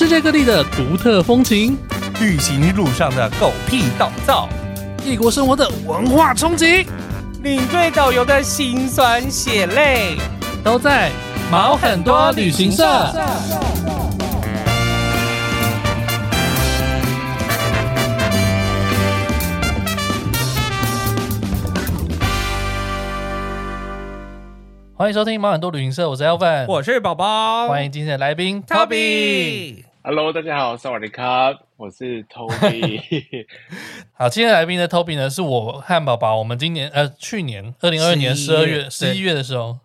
世界各地的独特风情，旅行路上的狗屁倒灶，异国生活的文化冲击，领队导游的辛酸血泪，都在毛很多旅行社。欢迎收听毛很多旅行社，我是 Elvin，我是宝宝，欢迎今天的来宾 Toby。Hello，大家好，萨瓦迪卡，我是 Toby。好，今天的来宾的 Toby 呢，是我和宝宝，我们今年呃去年二零二二年十二月十一月的时候，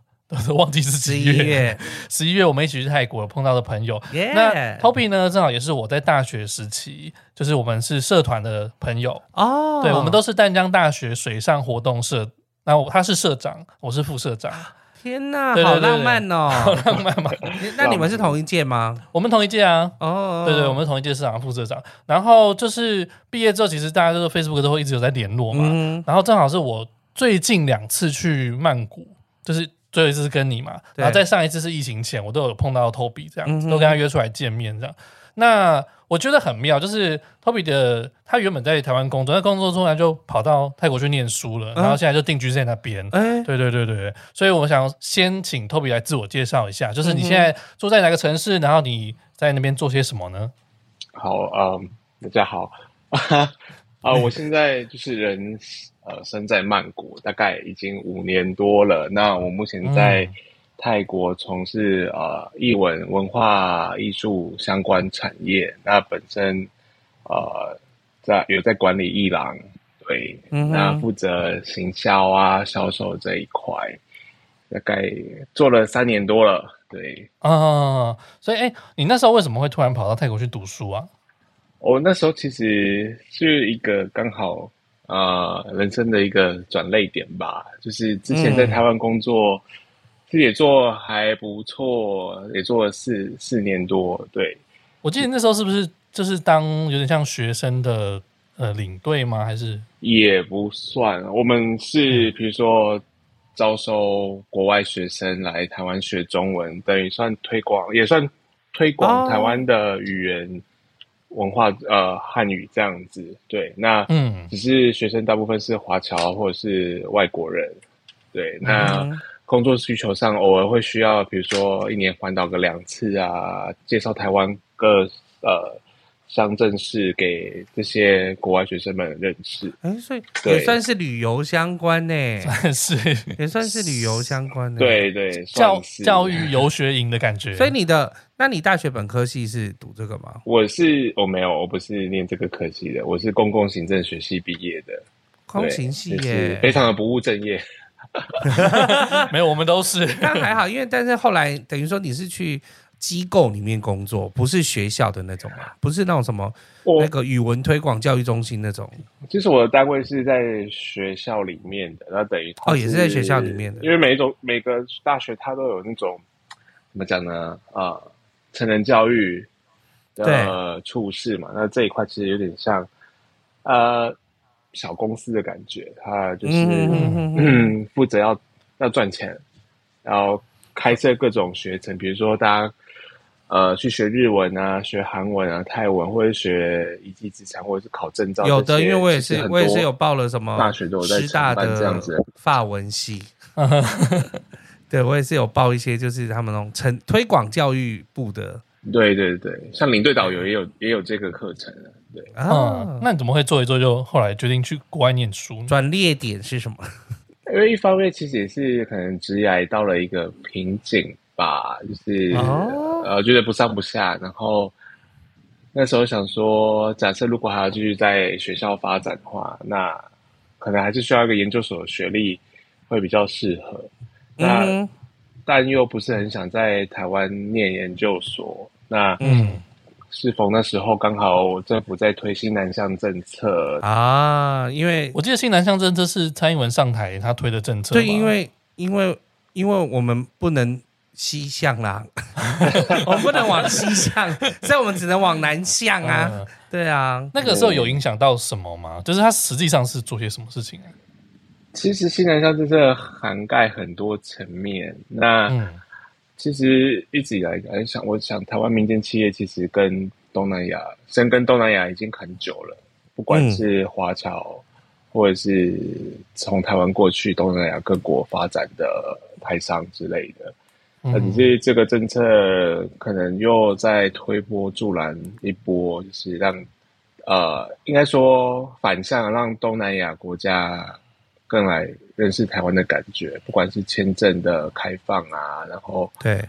都忘记是几月，十一月我们一起去泰国碰到的朋友。那 Toby 呢，正好也是我在大学时期，就是我们是社团的朋友哦，对，我们都是淡江大学水上活动社，那我他是社长，我是副社长。天呐，好浪漫哦，好浪漫嘛！那你们是同一届吗？我们同一届啊，哦，对对，我们是同一届市长、副社长。然后就是毕业之后，其实大家都是 Facebook 都会一直有在联络嘛。嗯然后正好是我最近两次去曼谷，就是最后一次是跟你嘛，对然后在上一次是疫情前，我都有碰到 Toby 这样都跟他约出来见面这样。那我觉得很妙，就是 Toby 的他原本在台湾工作，那工作中呢就跑到泰国去念书了，然后现在就定居在那边。哎，对对对对，所以我想先请 Toby 来自我介绍一下，就是你现在住在哪个城市，然后你在那边做些什么呢？好，嗯，大家好，啊，我现在就是人呃身在曼谷，大概已经五年多了。那我目前在泰国从事呃艺文、文化艺术相关产业。那本身呃在有在管理艺廊，对，嗯那负责行销啊、销售这一块，大概做了三年多了，对。啊，所以哎，你那时候为什么会突然跑到泰国去读书啊？我那时候其实是一个刚好呃人生的一个转捩点吧，就是之前在台湾工作，其实也做还不错，也做了四四年多。对，我记得那时候是不是就是当有点像学生的呃领队吗？还是也不算，我们是比如说招收国外学生来台湾学中文，等于算推广，也算推广台湾的语言。文化呃汉语这样子，对，那嗯，只是学生大部分是华侨或者是外国人，对，那工作需求上偶尔会需要，比如说一年环岛个两次啊，介绍台湾各呃乡镇市给这些国外学生们认识。哎，所以也算是旅游相关呢，算是也算是旅游相关的，对对，教教育游学营的感觉。所以你的，那你大学本科系是读这个吗？我是我没有，我不是念这个科系的，我是公共行政学系毕业的，空行系非常的不务正业。没有，我们都是。但还好，因为但是后来等于说你是去机构里面工作，不是学校的那种嘛，不是那种什么那个语文推广教育中心那种。其实我的单位是在学校里面的，那等于哦，也是在学校里面的，因为每一种每个大学它都有那种怎么讲呢？啊、呃，成人教育的处事嘛，那这一块其实有点像呃小公司的感觉，他就是负责要要赚钱，然后开设各种学程，比如说大家。呃，去学日文啊，学韩文啊，泰文，或者学一技之长，或者是考证照。有的，因为我也是，我也是有报了什么大学都有在师大的这样子法文系。对，我也是有报一些，就是他们那种成推广教育部的。对对对，像领队导游也有也有这个课程。对啊、嗯，那你怎么会做一做就后来决定去国外念书？转捩点是什么？因为一方面其实也是可能职业到了一个瓶颈。吧，就是、哦、呃，觉得不上不下，然后那时候想说，假设如果还要继续在学校发展的话，那可能还是需要一个研究所的学历会比较适合。那、嗯、但又不是很想在台湾念研究所，那嗯，适逢那时候刚好政府在推新南向政策啊，因为我记得新南向政策是蔡英文上台他推的政策，对，因为因为因为我们不能。西向啦，我不能往西向，所以我们只能往南向啊。嗯、对啊，那个时候有影响到什么吗？就是它实际上是做些什么事情啊？其实新南向政策涵盖很多层面。那、嗯、其实一直以来，哎，想我想台湾民间企业其实跟东南亚深耕东南亚已经很久了，不管是华侨，嗯、或者是从台湾过去东南亚各国发展的台商之类的，那只是这个政策可能又在推波助澜一波，就是让呃，应该说反向让东南亚国家更来认识台湾的感觉，不管是签证的开放啊，然后对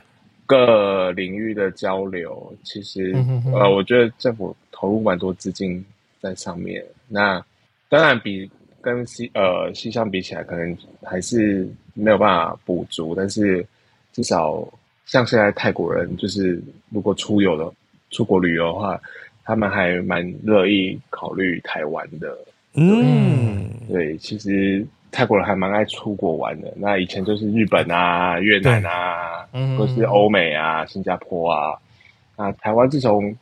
各领域的交流，其实呃，我觉得政府投入蛮多资金在上面。那当然比跟西呃西乡比起来，可能还是没有办法补足，但是至少像现在泰国人，就是如果出游的出国旅游的话，他们还蛮乐意考虑台湾的。嗯，对，其实泰国人还蛮爱出国玩的。那以前就是日本啊、越南啊，嗯，或是欧美啊、新加坡啊。那台湾自从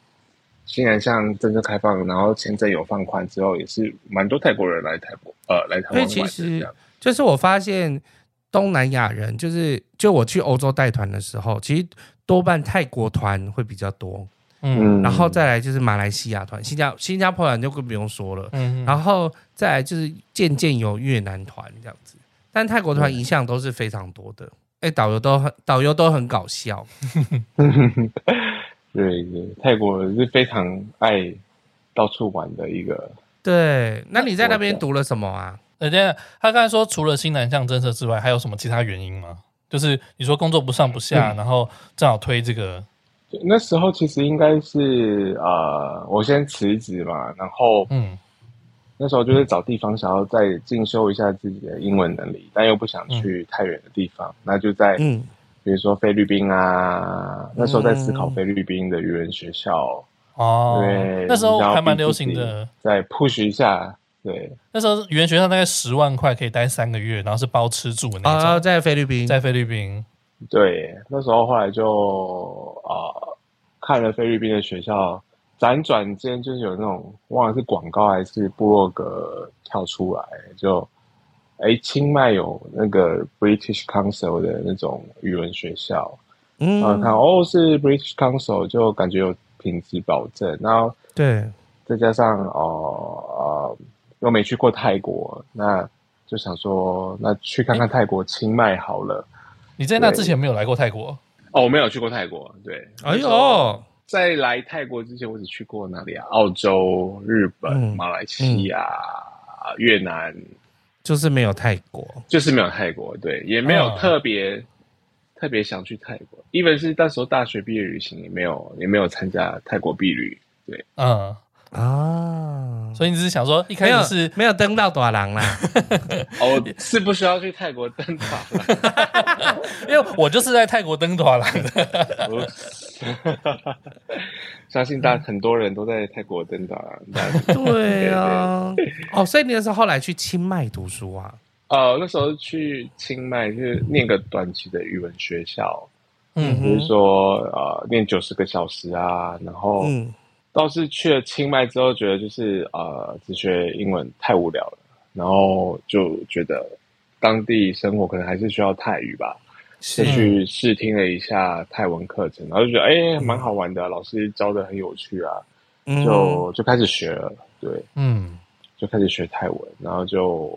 新南向政策开放，然后签证有放宽之后，也是蛮多泰国人来泰国，呃，来台湾玩的。其实就是我发现东南亚人，就是就我去欧洲带团的时候，其实多半泰国团会比较多。嗯，然后再来就是马来西亚团，新加新加坡团就更不用说了。嗯，然后再来就是渐渐有越南团这样子，但泰国团一向都是非常多的。哎，导游都很导游都很搞笑。对对，泰国是非常爱到处玩的一个。对，那你在那边读了什么啊？呃，对，他刚才说除了新南向政策之外，还有什么其他原因吗？就是你说工作不上不下，嗯、然后正好推这个。那时候其实应该是呃，我先辞职嘛，然后嗯，那时候就是找地方想要再进修一下自己的英文能力，但又不想去太远的地方，嗯、那就在嗯，比如说菲律宾啊，那时候在思考菲律宾的语言学校哦，对，那时候还蛮流行的，再 push 一下，对，那时候语言学校大概十万块可以待三个月，然后是包吃住的那种，啊，在菲律宾，在菲律宾。对，那时候后来就啊、呃、看了菲律宾的学校，辗转间就是有那种忘了是广告还是部落格跳出来，就哎清迈有那个 British Council 的那种语文学校，嗯，然后看哦是 British Council，就感觉有品质保证，然后对，再加上哦呃又没去过泰国，那就想说那去看看泰国清迈好了。你在那之前没有来过泰国哦？我没有去过泰国。对，哎呦，在来泰国之前，我只去过哪里啊？澳洲、日本、嗯、马来西亚、嗯、越南，就是没有泰国，就是没有泰国。对，也没有特别、哦、特别想去泰国。even 是那时候大学毕业旅行，也没有也没有参加泰国毕旅。对，嗯。啊，所以你只是想说一开始是没有登到大人啦？哦，是不需要去泰国登大人，因为我就是在泰国登大人的。相信大很多人都在泰国登大人。对啊，哦，所以你那时候后来去清迈读书啊？呃，那时候去清迈就是念个短期的语文学校，嗯，比如说呃，念九十个小时啊，然后嗯。倒是去了清迈之后，觉得就是呃，只学英文太无聊了，然后就觉得当地生活可能还是需要泰语吧，就去试听了一下泰文课程，然后就觉得哎，蛮好玩的，啊，老师教的很有趣啊，就就开始学了，对，嗯，就开始学泰文，然后就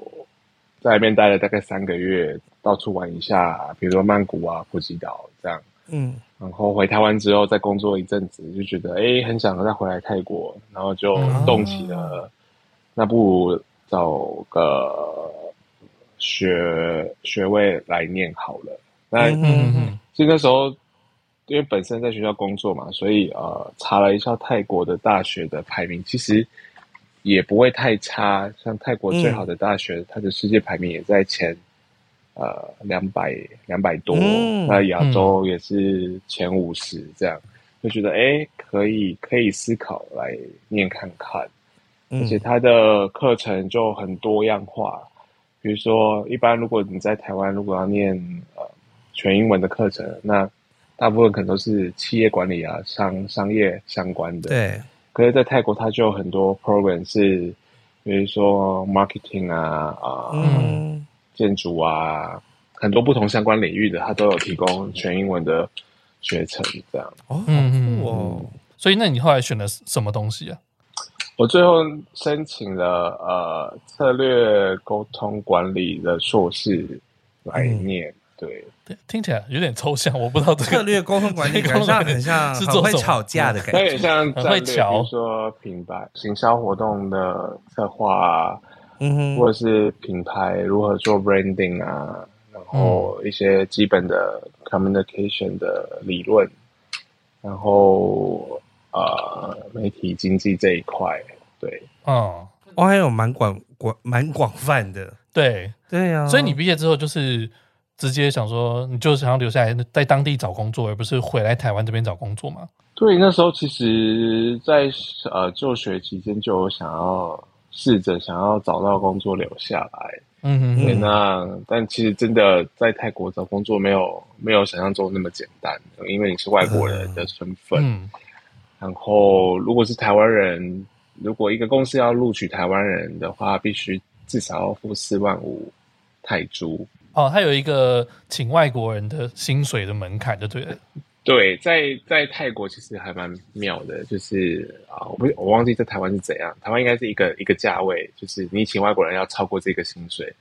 在那边待了大概三个月，到处玩一下，比如说曼谷啊、普吉岛这样。嗯，然后回台湾之后再工作一阵子，就觉得哎，很想再回来泰国，然后就动起了，嗯、那不如找个学学位来念好了。那嗯嗯，其实那时候因为本身在学校工作嘛，所以呃查了一下泰国的大学的排名，其实也不会太差。像泰国最好的大学，嗯、它的世界排名也在前。呃，两百两百多，嗯、那亚洲也是前五十，这样、嗯、就觉得哎，可以可以思考来念看看，嗯、而且它的课程就很多样化，比如说一般如果你在台湾如果要念呃全英文的课程，那大部分可能都是企业管理啊、商商业相关的，对。可是，在泰国它就有很多 program 是，比如说 marketing 啊啊。呃嗯建筑啊，很多不同相关领域的，它都有提供全英文的学程，这样。哦，嗯哦，所以那你后来选了什么东西啊？我最后申请了呃策略沟通管理的硕士来念。嗯对，听起来有点抽象，我不知道这个策略沟通管理很像很像是很会吵架的感觉，有点像战略，比如说品牌行销活动的策划啊，嗯哼，或者是品牌如何做 branding 啊，然后一些基本的 communication 的理论，然后呃媒体经济这一块，对，嗯，我还有蛮广广蛮广泛的，对。对呀，所以你毕业之后就是。直接想说，你就想要留下来在当地找工作，而不是回来台湾这边找工作吗？对，那时候其实在，在呃就学期间就有想要试着想要找到工作留下来。嗯哼，那但其实真的在泰国找工作没有没有想象中那么简单，因为你是外国人的身份。嗯。然后，如果是台湾人，如果一个公司要录取台湾人的话，必须至少要付四万五泰铢。哦，他有一个请外国人的薪水的门槛，就对了。对，在在泰国其实还蛮妙的，就是啊，我不我忘记在台湾是怎样，台湾应该是一个一个价位，就是你请外国人要超过这个薪水。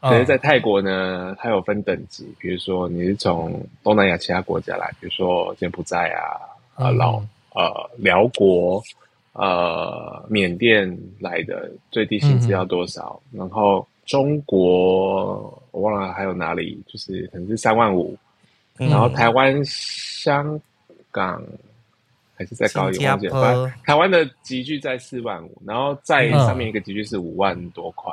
可是，在泰国呢，它有分等级，比如说你是从东南亚其他国家来，比如说柬埔寨啊、啊老呃寮国、呃缅甸来的，最低薪资要多少？嗯、然后。中国我忘了还有哪里，就是可能是三万五，嗯，然后台湾、香港还是再高一点，台湾的集聚在四万五，然后在上面一个集聚是五万多块。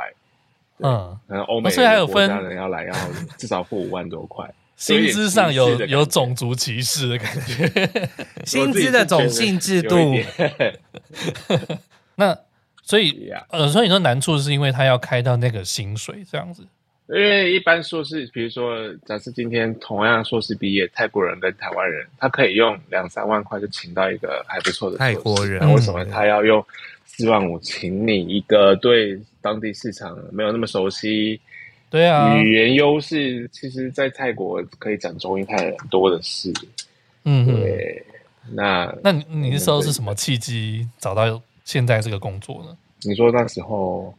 嗯，然后欧美的国家人要来要至少付五万多块，薪资上有有种族歧视的感觉，薪资的种姓制度。那。所以，呃，所以你说难处是因为他要开到那个薪水这样子。因为一般硕士，比如说，假设今天同样硕士毕业，泰国人跟台湾人，他可以用两三万块就请到一个还不错的泰国人。那为什么他要用四万五请你一个对当地市场没有那么熟悉？对啊，语言优势其实，在泰国可以讲中英泰人多的是。嗯，对。那那你你那时候是什么契机找到？现在这个工作呢？你说那时候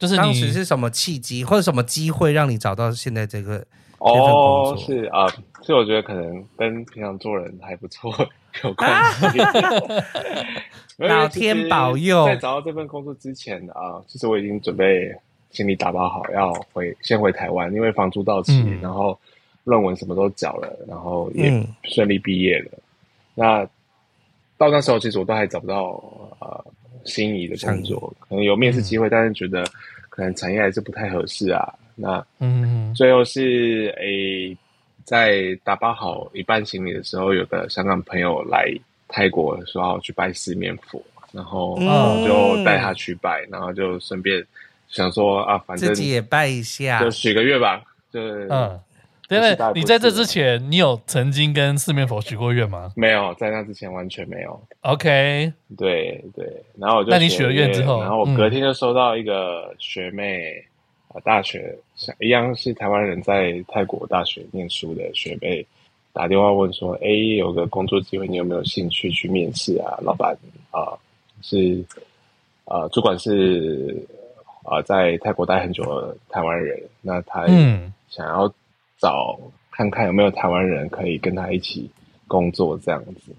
就是当时是什么契机或者什么机会让你找到现在这个哦？是啊，所以我觉得可能跟平常做人还不错 有关系。啊、老天保佑！在找到这份工作之前啊，其实我已经准备行李打包好要回先回台湾，因为房租到期，嗯、然后论文什么都缴了，然后也顺利毕业了。嗯、那到那时候，其实我都还找不到呃。心仪的工作可能有面试机会，嗯，但是觉得可能产业还是不太合适啊。那嗯，最后是诶、欸，在打包好一半行李的时候，有个香港朋友来泰国说要去拜四面佛，然后就带他去拜，然后就顺便想说啊，反正自己也拜一下，就许个愿吧，就嗯。对对，你在这之前，你有曾经跟四面佛许过愿吗？没有，在那之前完全没有。OK，对对，然后我就那你许了愿之后，然后我隔天就收到一个学妹，啊、嗯，大学一样是台湾人在泰国大学念书的学妹，打电话问说：“哎，有个工作机会，你有没有兴趣去面试啊？”老板啊，是啊，主管是啊，在泰国待很久的台湾人，那他想要、嗯。找看看有没有台湾人可以跟他一起工作这样子，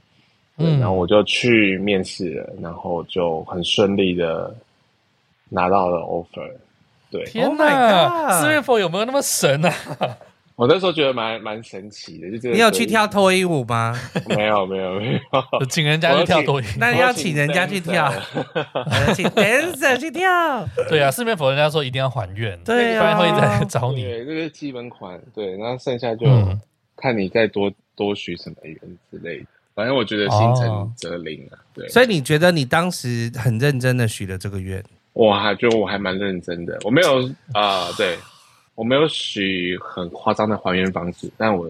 嗯，然后我就去面试了，然后就很顺利的拿到了 offer。对，天哪，四月份有没有那么神啊？我那时候觉得蛮蛮神奇的，就这个。你有去跳脱衣舞吗？没有没有没有，请人家去跳脱衣舞。那你要请人家去跳，请 dancer 去跳。对啊，四面佛人家说一定要还愿，对啊，不然会再找你。对，这个基本款。对，然后剩下就看你再多多许什么愿之类的。反正我觉得心诚则灵啊。对，所以你觉得你当时很认真的许了这个愿？我还觉得我还蛮认真的，我没有啊、呃，对。我没有许很夸张的还原方式，但我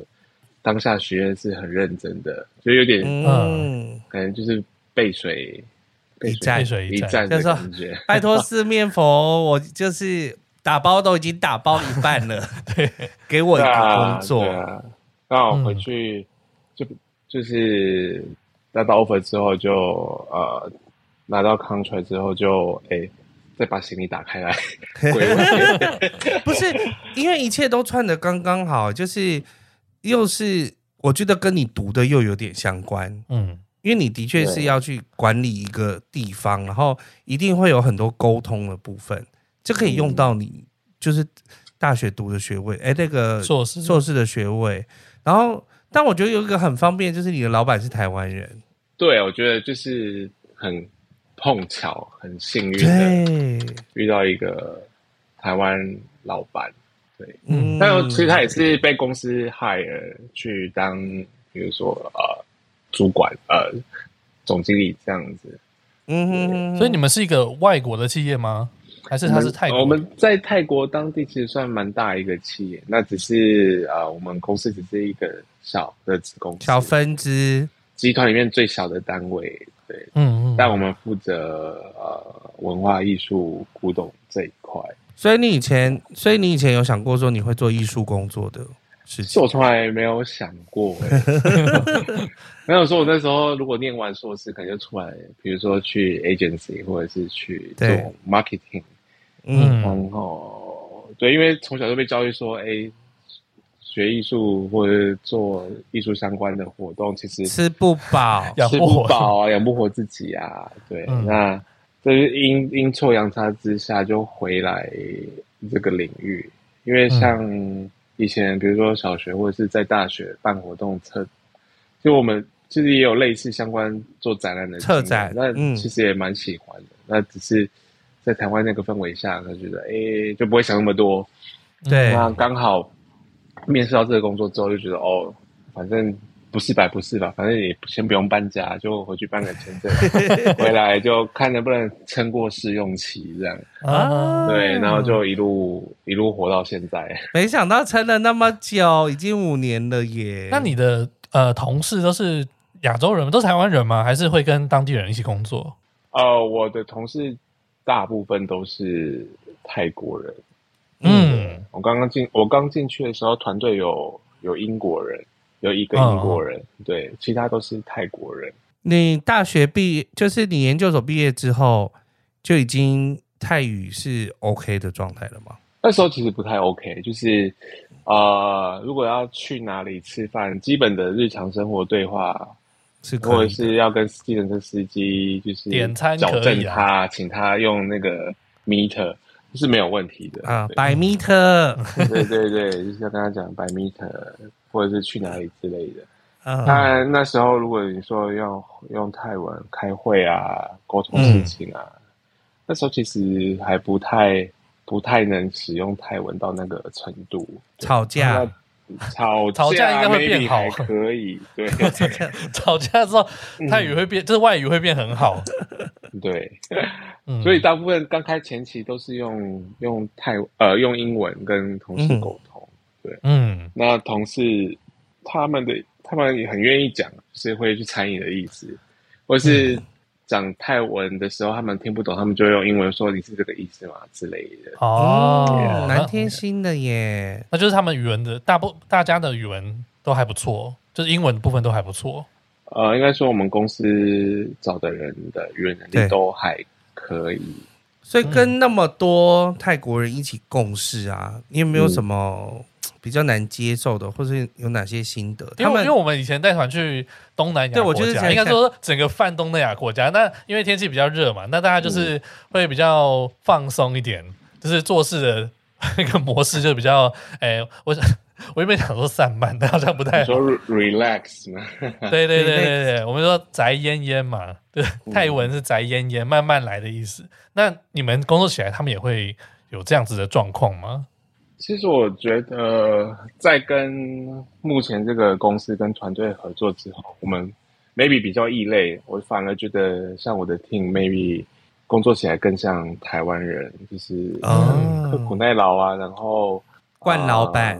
当下许愿是很认真的，就有点嗯，可能就是背水一战，背水一战。的感觉。拜托四面佛，我就是打包都已经打包一半了，对，给我一个工作。刚好、啊、回去就就是拿到 offer 之后就呃拿到 contract 之后就哎、欸、再把行李打开来 不是因为一切都串的刚刚好，就是又是我觉得跟你读的又有点相关，嗯，因为你的确是要去管理一个地方，然后一定会有很多沟通的部分。这可以用到你就是大学读的学位，哎，那个硕士硕士的学位。然后，但我觉得有一个很方便，就是你的老板是台湾人。对，我觉得就是很碰巧，很幸运的遇到一个台湾老板。对，嗯，但其实他也是被公司 hire 去当，比如说呃主管呃总经理这样子。嗯哼，所以你们是一个外国的企业吗？还是他是泰国？我们在泰国当地其实算蛮大一个企业，那只是啊、呃，我们公司只是一个小的子公司，小分支，集团里面最小的单位。对，嗯嗯。但我们负责呃文化艺术古董这一块。所以你以前，所以你以前有想过说你会做艺术工作的事情？我从来没有想过，没有说我那时候如果念完硕士，可能就出来，比如说去 agency 或者是去做 marketing。嗯，然后对，因为从小就被教育说，哎，学艺术或者做艺术相关的活动，其实吃不饱，吃不饱啊，养不活自己啊。对，嗯、那这是阴阴错阳差之下就回来这个领域，因为像以前，比如说小学或者是在大学办活动策，就我们其实也有类似相关做展览的策展，那其实也蛮喜欢的，嗯、那只是。在台湾那个氛围下，他觉得哎、欸，就不会想那么多。对，那刚好面试到这个工作之后，就觉得哦，反正不是白不是吧，反正也先不用搬家，就回去办个签证，回来就看能不能撑过试用期这样。啊，对，然后就一路一路活到现在。没想到撑了那么久，已经五年了耶。那你的呃同事都是亚洲人，都是台湾人吗？还是会跟当地人一起工作？呃，我的同事。大部分都是泰国人。嗯，我刚刚进，我刚进去的时候，团队有有英国人，有一个英国人，哦、对，其他都是泰国人。你大学毕业，就是你研究所毕业之后，就已经泰语是 OK 的状态了吗？那时候其实不太 OK，就是呃，如果要去哪里吃饭，基本的日常生活对话。是或者是要跟计程车司机就是点餐矫正他，请他用那个 meter 是没有问题的啊，百 meter，对对对，就是要跟他讲百 meter，或者是去哪里之类的。当然那时候如果你说要用泰文开会啊，沟通事情啊，嗯、那时候其实还不太不太能使用泰文到那个程度，吵架。吵吵架应该会变好，可以对。吵架之后泰语会变，就是外语会变很好。对，所以大部分刚开前期都是用用泰呃用英文跟同事沟通。对，嗯，那同事他们的他们也很愿意讲，是会去参与的意思，或是。讲泰文的时候，他们听不懂，他们就用英文说：“你是这个意思吗？”之类的。哦，蛮贴心的耶。那就是他们语文的大部，大家的语文都还不错，就是英文的部分都还不错。呃，应该说我们公司找的人的语文能力都还可以。所以跟那么多泰国人一起共事啊，你有没有什么？比较难接受的，或是有哪些心得？因为因为我们以前带团去东南亚，对我觉得应该说整个泛东南亚国家。那因为天气比较热嘛，那大家就是会比较放松一点，嗯、就是做事的那个模式就比较，哎、欸，我想 我原本想说散漫，但好像不太好。说 relax 嘛？对对对对对，我们说宅烟烟嘛，对，泰文是宅烟烟，慢慢来的意思。那你们工作起来，他们也会有这样子的状况吗？其实我觉得，在跟目前这个公司跟团队合作之后，我们 maybe 比较异类。我反而觉得，像我的 team maybe 工作起来更像台湾人，就是刻苦耐劳啊。然后惯老板，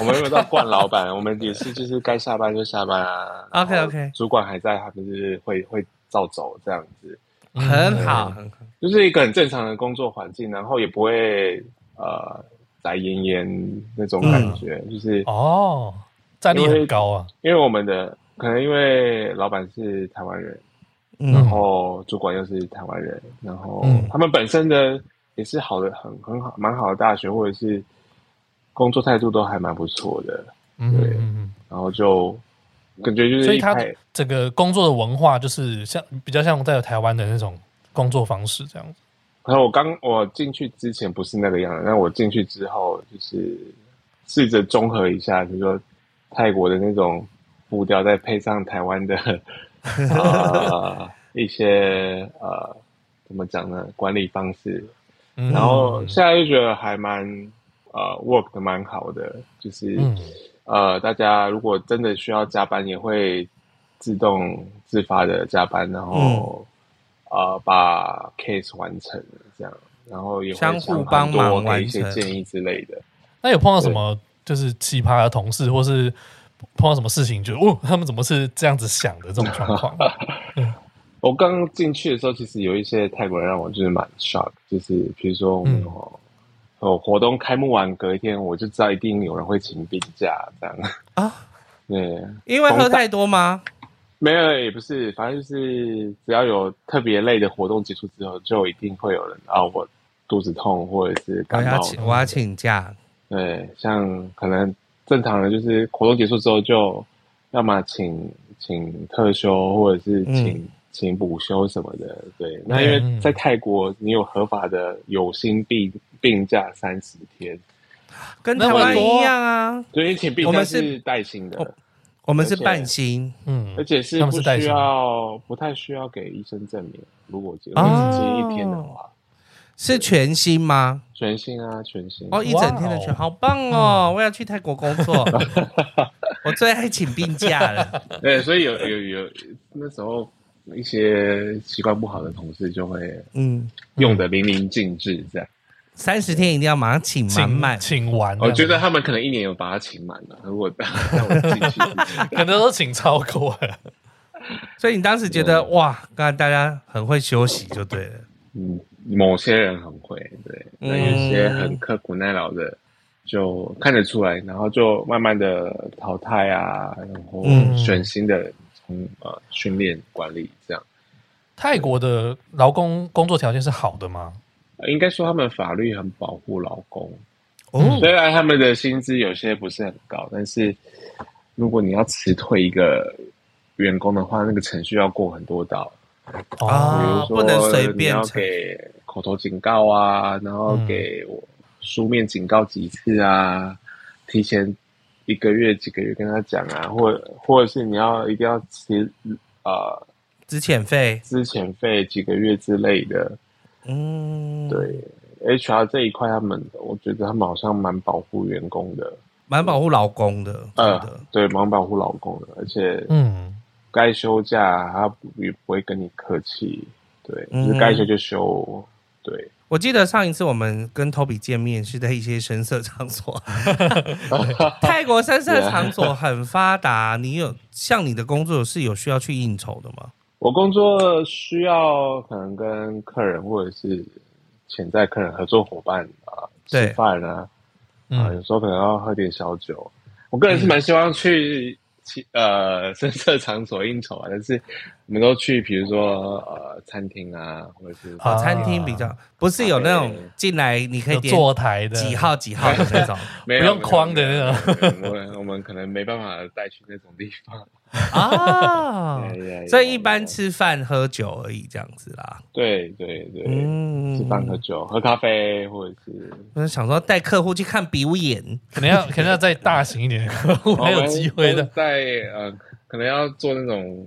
我们没有到惯老板，我们也是就是该下班就下班啊。OK OK，主管还在，他们就是会会照走这样子，很好，很好，就是一个很正常的工作环境，然后也不会。呃宅炎炎那种感觉，嗯、就是哦，战力很高啊。因为我们的可能因为老板是台湾人，嗯、然后主管又是台湾人，然后他们本身的也是好的很很好蛮好的大学，或者是工作态度都还蛮不错的。对，嗯、然后就感觉就是，所以他整个工作的文化就是像比较像在台湾的那种工作方式这样子。然后我刚我进去之前不是那个样子，但我进去之后就是试着综合一下，比如说泰国的那种步调，再配上台湾的 呃一些呃怎么讲呢管理方式，然后现在就觉得还蛮呃 work 的蛮好的，就是。嗯。呃，大家如果真的需要加班，也会自动自发的加班，然后、嗯、呃把 case 完成这样，然后也会相互帮忙完成一些建议之类的。那有碰到什么就是奇葩的同事，或是碰到什么事情，就哦，他们怎么是这样子想的这种状况？我刚进去的时候，其实有一些泰国人让我就是蛮 shock，就是比如说我们、嗯哦，活动开幕完隔一天，我就知道一定有人会请病假这样啊。对，因为喝太多吗？没有，也不是，反正就是只要有特别累的活动结束之后，就一定会有人啊，我肚子痛或者是感冒，我要请，我要请假。对，像可能正常的就是活动结束之后，就要么请请特休，或者是请。嗯请补休什么的，对，那因为在泰国，你有合法的有薪病病假三十天，跟台湾一样啊。对，请病假是带薪的，我们是半薪，嗯，而且是不需要，不太需要给医生证明。如果只接一天的话，是全薪吗？全薪啊，全薪哦，一整天的全，好棒哦！我要去泰国工作，我最爱请病假了。对，所以有有有那时候。一些习惯不好的同事就会，嗯，用的淋漓尽致，这样三十天一定要马上请满满，请完。我觉得他们可能一年有把它请满了，如果 让我进去，可能都请超过了。所以你当时觉得哇，刚才大家很会休息就对了。嗯，某些人很会，对，那有些很刻苦耐劳的就看得出来，然后就慢慢的淘汰啊，然后选新的。嗯呃，训练管理这样，泰国的劳工工作条件是好的吗？应该说他们法律很保护劳工。哦，虽然他们的薪资有些不是很高，但是如果你要辞退一个员工的话，那个程序要过很多道。哦，比如说不能随便，你要给口头警告啊，然后给我书面警告几次啊，嗯、提前。一个月几个月跟他讲啊，或或者是你要一定要辞啊，资遣费、资遣费几个月之类的。嗯，对，HR 这一块，他们我觉得他们好像蛮保护员工的，蛮保护老公的。呃，对，蛮保护老公的，而且嗯，该休假他也不会跟你客气，对，就是该休就休，对。我记得上一次我们跟 Toby 见面是在一些深色场所，泰国深色场所很发达。你有像你的工作是有需要去应酬的吗？我工作需要可能跟客人或者是潜在客人合作伙伴啊吃饭啊，啊有时候可能要喝点小酒。我个人是蛮希望去。呃，深色场所应酬啊，但是我们都去，比如说呃，餐厅啊，或者是哦，餐厅比较不是有那种进来你可以点坐台的几号几号的那种，不用框的那种。我们我们可能没办法带去那种地方啊，所以一般吃饭喝酒而已这样子啦。对对对，嗯，吃饭喝酒喝咖啡，或者是我想说带客户去看表演，可能要可能要再大型一点，客户 才有机会的。呃，可能要做那种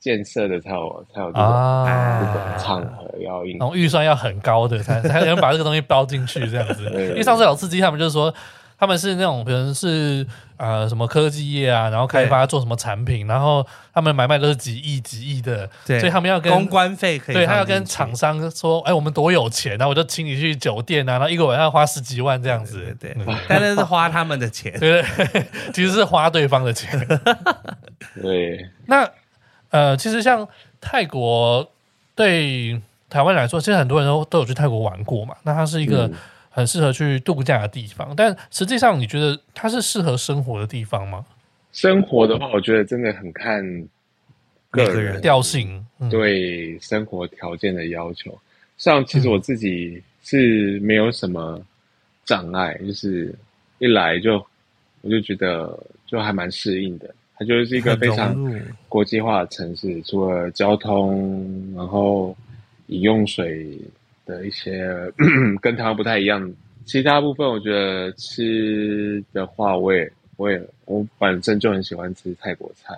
建设的才有才有这种、啊、这种场合要应，然后预算要很高的才才能把这个东西包进去这样子。因为上次老司机他们就是说，他们是那种可能是呃什么科技业啊，然后开发做什么产品，然后他们买卖都是几亿几亿的，对，所以他们要跟公关费可以，对他要跟厂商说，哎，我们多有钱，然后我就请你去酒店啊，然后一个晚上花十几万这样子，对，对，对，但那是花他们的钱，对，对，其实是花对方的钱，对。那呃，其实像泰国对台湾来说，其实很多人都都有去泰国玩过嘛，那它是一个。很适合去度假的地方，但实际上你觉得它是适合生活的地方吗？生活的话，我觉得真的很看个人调性对生活条件的要求。像其实我自己是没有什么障碍，嗯、就是一来就我就觉得就还蛮适应的。它就是一个非常国际化的城市，除了交通，然后饮用水的一些 跟台湾不太一样，其他部分我觉得吃的话，我也。我也我本身就很喜欢吃泰国菜，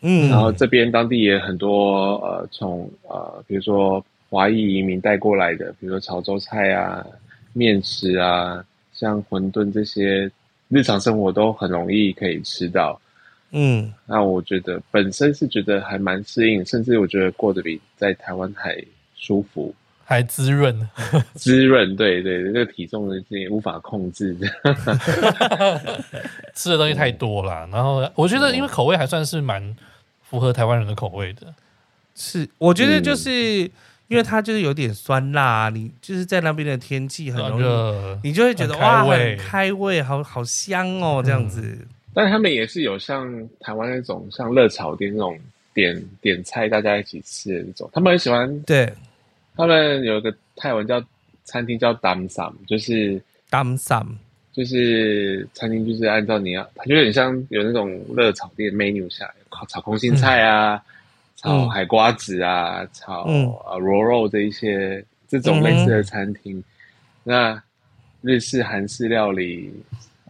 嗯，然后这边当地也很多呃，从呃，比如说华裔移民带过来的，比如说潮州菜啊、面食啊，像馄饨这些，日常生活都很容易可以吃到，嗯，那我觉得本身是觉得还蛮适应，甚至我觉得过得比在台湾还舒服。还滋润，滋润，对对，这个体重的也无法控制的，吃的东西太多了。然后我觉得，因为口味还算是蛮符合台湾人的口味的。是，我觉得就是因为它就是有点酸辣，你就是在那边的天气很容易，你就会觉得哇，很开胃，好好香哦，这样子。但他们也是有像台湾那种像热炒店那种点点菜大家一起吃的那种，他们很喜欢对。他们有一个泰文叫餐厅叫 Dam Sam，就是 Dam Sam，就是餐厅就是按照你要，它就有点像有那种热炒店 menu 下来，炒炒空心菜啊，嗯、炒海瓜子啊，嗯、炒啊螺肉这一些这种类似的餐厅。嗯、那日式、韩式料理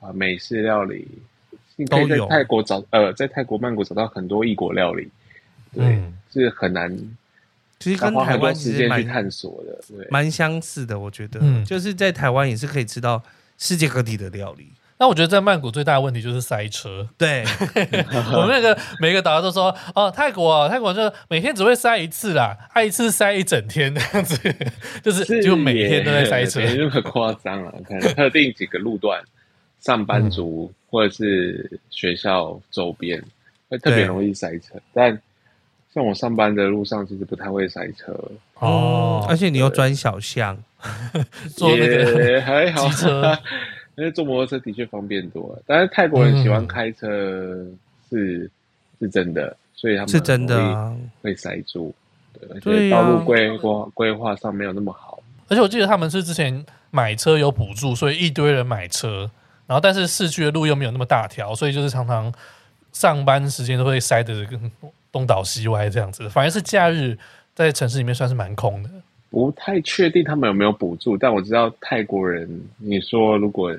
啊，美式料理，你可以在泰国找呃，在泰国曼谷找到很多异国料理，对，嗯、是很难。其实跟台湾其实蛮探索的，蛮相似的。我觉得，嗯，就是在台湾也是可以吃到世界各地的料理。那我觉得在曼谷最大的问题就是塞车。对，我们那个每个导游都说，哦，泰国，泰国就每天只会塞一次啦，爱一次塞一整天这样子，就是就每天都在塞车，没那么夸张啊。看特定几个路段，上班族或者是学校周边会特别容易塞车，但。像我上班的路上，其实不太会塞车哦，而且你又钻小巷，坐那个还好，因为坐摩托车的确方便多了。但是泰国人喜欢开车是是真的，所以他们是真的会塞住，对，而且道路规划规划上没有那么好。而且我记得他们是之前买车有补助，所以一堆人买车，然后但是市区的路又没有那么大条，所以就是常常上班时间都会塞得更。东倒西歪这样子，反而是假日在城市里面算是蛮空的。不太确定他们有没有补助，但我知道泰国人，你说如果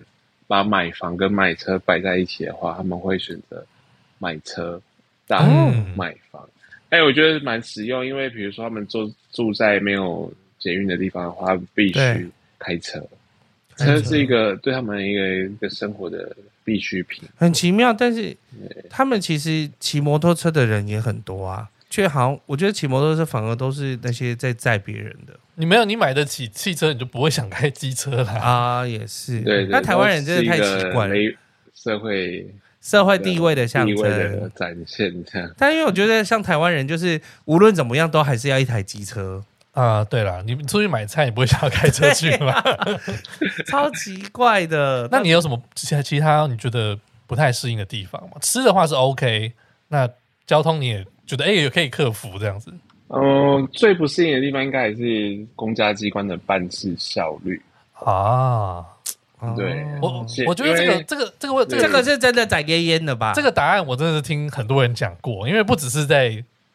把买房跟买车摆在一起的话，他们会选择买车大于买房。哎、嗯欸，我觉得蛮实用，因为比如说他们住住在没有捷运的地方的话，必须开车。车是一个对他们一个一个生活的必需品，很奇妙。但是他们其实骑摩托车的人也很多啊，却好像我觉得骑摩托车反而都是那些在载别人的。你没有你买得起汽车，你就不会想开机车了啊。也是，对，那台湾人真的太奇怪了，社会社会地位的象征的展现这样。但因为我觉得像台湾人，就是无论怎么样都还是要一台机车。啊，对了，你出去买菜，你不会想要开车去吗？啊、超奇怪的。那你有什么其他其他你觉得不太适应的地方吗？吃的话是 OK，那交通你也觉得哎也可以克服这样子。嗯、呃，最不适应的地方应该还是公家机关的办事效率啊。对，我我觉得这个这个这个问这个是真的在咽咽的吧？这个答案我真的是听很多人讲过，因为不只是在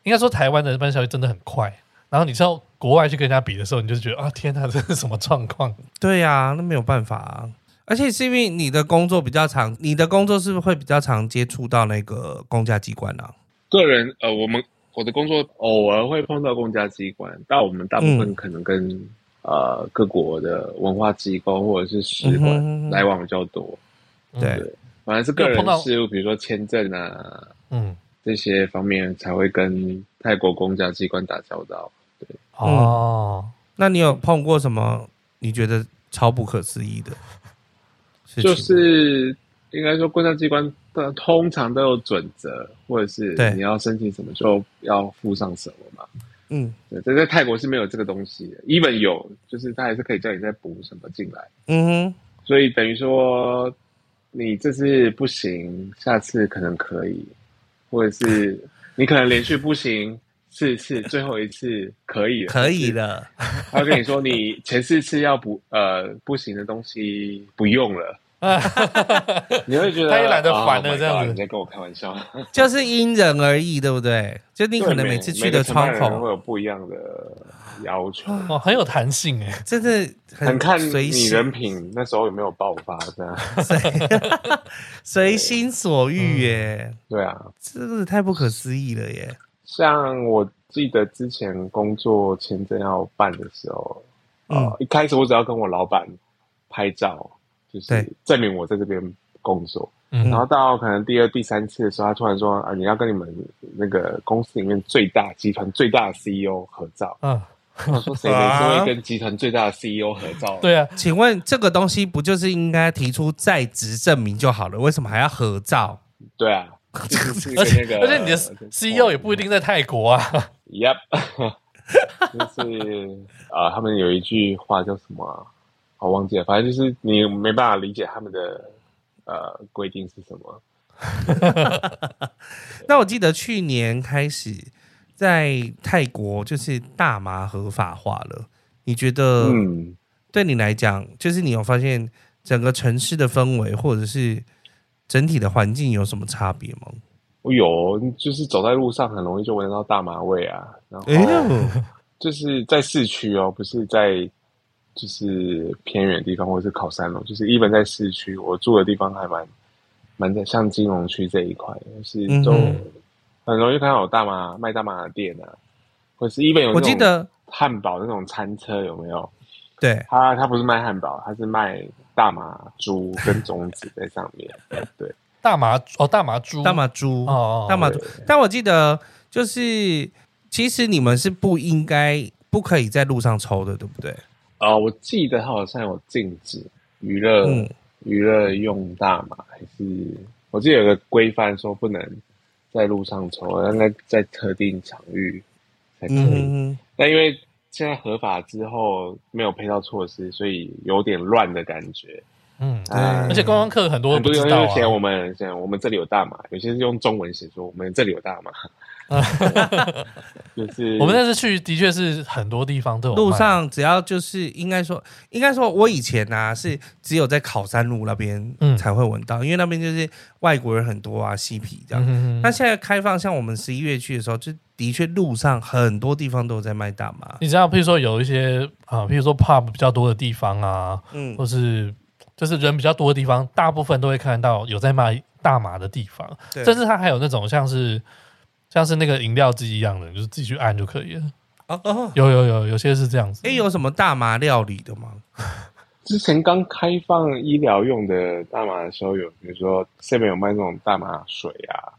应该说台湾的办事效率真的很快。然后你知道国外去跟人家比的时候，你就觉得啊，天哪，这是什么状况？对呀、啊，那没有办法啊。而且是因为你的工作比较长，你的工作是不是会比较常接触到那个公家机关呢、啊？个人呃，我们我的工作偶尔会碰到公家机关，但我们大部分可能跟、嗯、呃各国的文化机构或者是使馆来往比较多。嗯、对，对，反正是个人事务，比如说签证啊，嗯，这些方面才会跟泰国公家机关打交道。哦、嗯，那你有碰过什么你觉得超不可思议的？就是应该说，公家机关的通常都有准则，或者是你要申请什么就要附上什么嘛。嗯，对，但在泰国是没有这个东西的，even 有，就是他还是可以叫你再补什么进来。嗯哼，所以等于说你这次不行，下次可能可以，或者是你可能连续不行四次，最后一次可以了，可以了。他跟你说，你前四次要不呃不行的东西不用了。你会觉得他也懒得烦了，这样子。Oh、你在跟我开玩笑，就是因人而异，对不对？就你可能每次去的窗口会有不一样的要求，哦，很有弹性哎，真的很看你人品那时候有没有爆发，这样随心所欲耶。对啊，真的太不可思议了耶！像我记得之前工作签证要办的时候，嗯，一开始我只要跟我老板拍照。就是证明我在这边工作，然后到可能第二、第三次的时候，他突然说：“啊，你要跟你们那个公司里面最大集团最大的 CEO 合照。”嗯，我说谁没事会跟集团最大的 CEO 合照？对啊，请问这个东西不就是应该提出在职证明就好了？为什么还要合照？对啊，而且 而且你的 CEO 也不一定在泰国啊。Yep，就是啊，他们有一句话叫什么？我忘记了，反正就是你没办法理解他们的呃规定是什么。那我记得去年开始在泰国就是大麻合法化了，你觉得嗯对你来讲，就是你有发现整个城市的氛围或者是整体的环境有什么差别吗？我有，就是走在路上很容易就闻到大麻味啊，然后 就是在市区哦，不是在。就是偏远地方，或者是靠山路，就是一般在市区，我住的地方还蛮蛮在，像金融区这一块，就是都很容易看到有大麻卖大麻的店啊，或是一般有我记得汉堡那种餐车有没有？对，他他不是卖汉堡，他是卖大麻珠跟种子在上面。对，大麻哦，大麻珠，大麻珠哦，大麻珠。但我记得就是，其实你们是不应该不可以在路上抽的，对不对？啊、哦，我记得他好像有禁止娱乐娱乐用大麻，还是我记得有个规范说不能在路上抽，应该在特定场域才可以。嗯、但因为现在合法之后没有配套措施，所以有点乱的感觉。嗯，对，而且观光客很多人不知道、啊。而且我们写我们这里有大麻，有些是用中文写说我们这里有大麻。就是我们那次去，的确是很多地方都有。路上只要就是应该说，应该说，我以前呢、啊、是只有在考山路那边才会闻到，嗯、因为那边就是外国人很多啊，嬉皮这样。嗯、那现在开放，像我们十一月去的时候，就的确路上很多地方都有在卖大麻。你知道，譬如说有一些啊，譬如说 pub 比较多的地方啊，嗯，或是就是人比较多的地方，大部分都会看到有在卖大麻的地方。对，甚至它还有那种像是。像是那个饮料机一样的，就是自己去按就可以了。哦哦，有有有，有些是这样子。哎，有什么大麻料理的吗？之前刚开放医疗用的大麻的时候，有比如说 Seven 有卖那种大麻水啊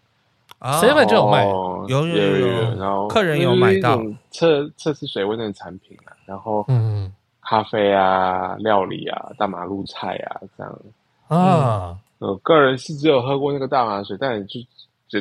，Seven 就有卖，有有有有。然后客人有买到测测试水温的产品啊，然后嗯，咖啡啊、料理啊、大麻露菜啊这样啊。我个人是只有喝过那个大麻水，但就。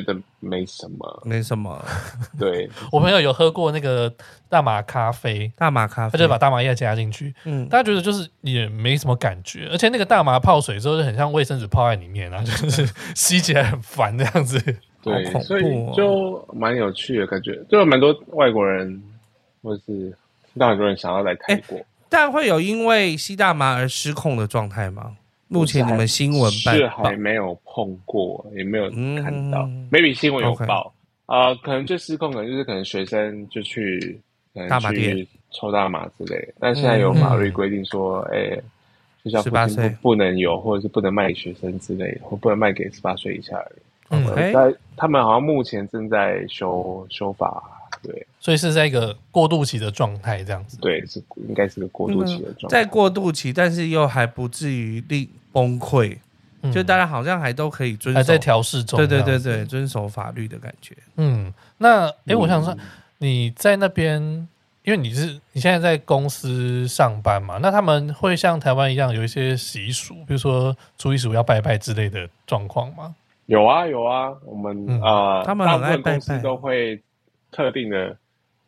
觉得没什么，没什么。对，我朋友有喝过那个大麻咖啡，大麻咖啡，他就把大麻叶加进去，嗯，大家觉得就是也没什么感觉，而且那个大麻泡水之后就很像卫生纸泡在里面，然 后就是吸起来很烦这样子，对，所以就蛮有趣的感觉，就有蛮多外国人或是让很多人想要来泰国，但会有因为吸大麻而失控的状态吗？目前你们新闻是还没有碰过，也没有看到。嗯、maybe 新闻有报啊、呃，可能最失控可能就是可能学生就去大麻店抽大麻之类的。但现在有法律规定说，哎、嗯欸，学校不不能有，或者是不能卖给学生之类的，或不能卖给十八岁以下的人。嗯，在、欸、他们好像目前正在修修法。对，所以是在一个过渡期的状态，这样子。对，是应该是个过渡期的状态。在过渡期，但是又还不至于令崩溃，嗯、就大家好像还都可以遵守，还在调试中。对对对对，遵守法律的感觉。嗯，那哎，欸、我想说你在那边，因为你是你现在在公司上班嘛，那他们会像台湾一样有一些习俗，比如说初一十五要拜拜之类的状况吗？有啊有啊，我们、嗯、呃，他们很爱拜拜，大部分公司都会。特定的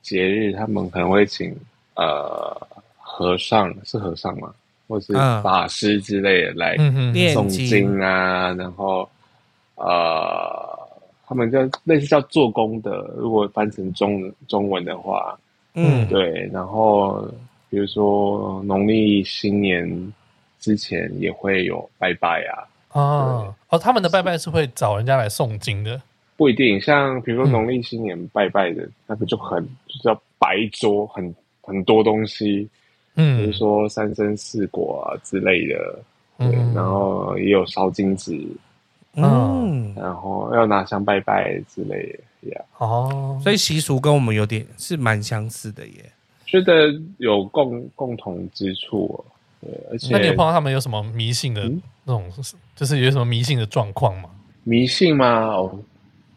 节日，他们可能会请呃和尚，是和尚吗？或是法师之类的来诵经啊，然后呃，他们叫类似叫做工的，如果翻成中中文的话，嗯，对。然后比如说农历新年之前也会有拜拜啊，哦哦，他们的拜拜是会找人家来诵经的，不一定。像比如说农历新年拜拜的、嗯、那个就很就是叫白桌，很很多东西。嗯，比如说三生四果啊之类的，对，嗯、然后也有烧金纸，嗯，然后要拿香拜拜之类的，呀，哦，所以习俗跟我们有点是蛮相似的耶，觉得有共共同之处，对，而且那你有碰到他们有什么迷信的那种，嗯、就是有什么迷信的状况吗？迷信吗？哦，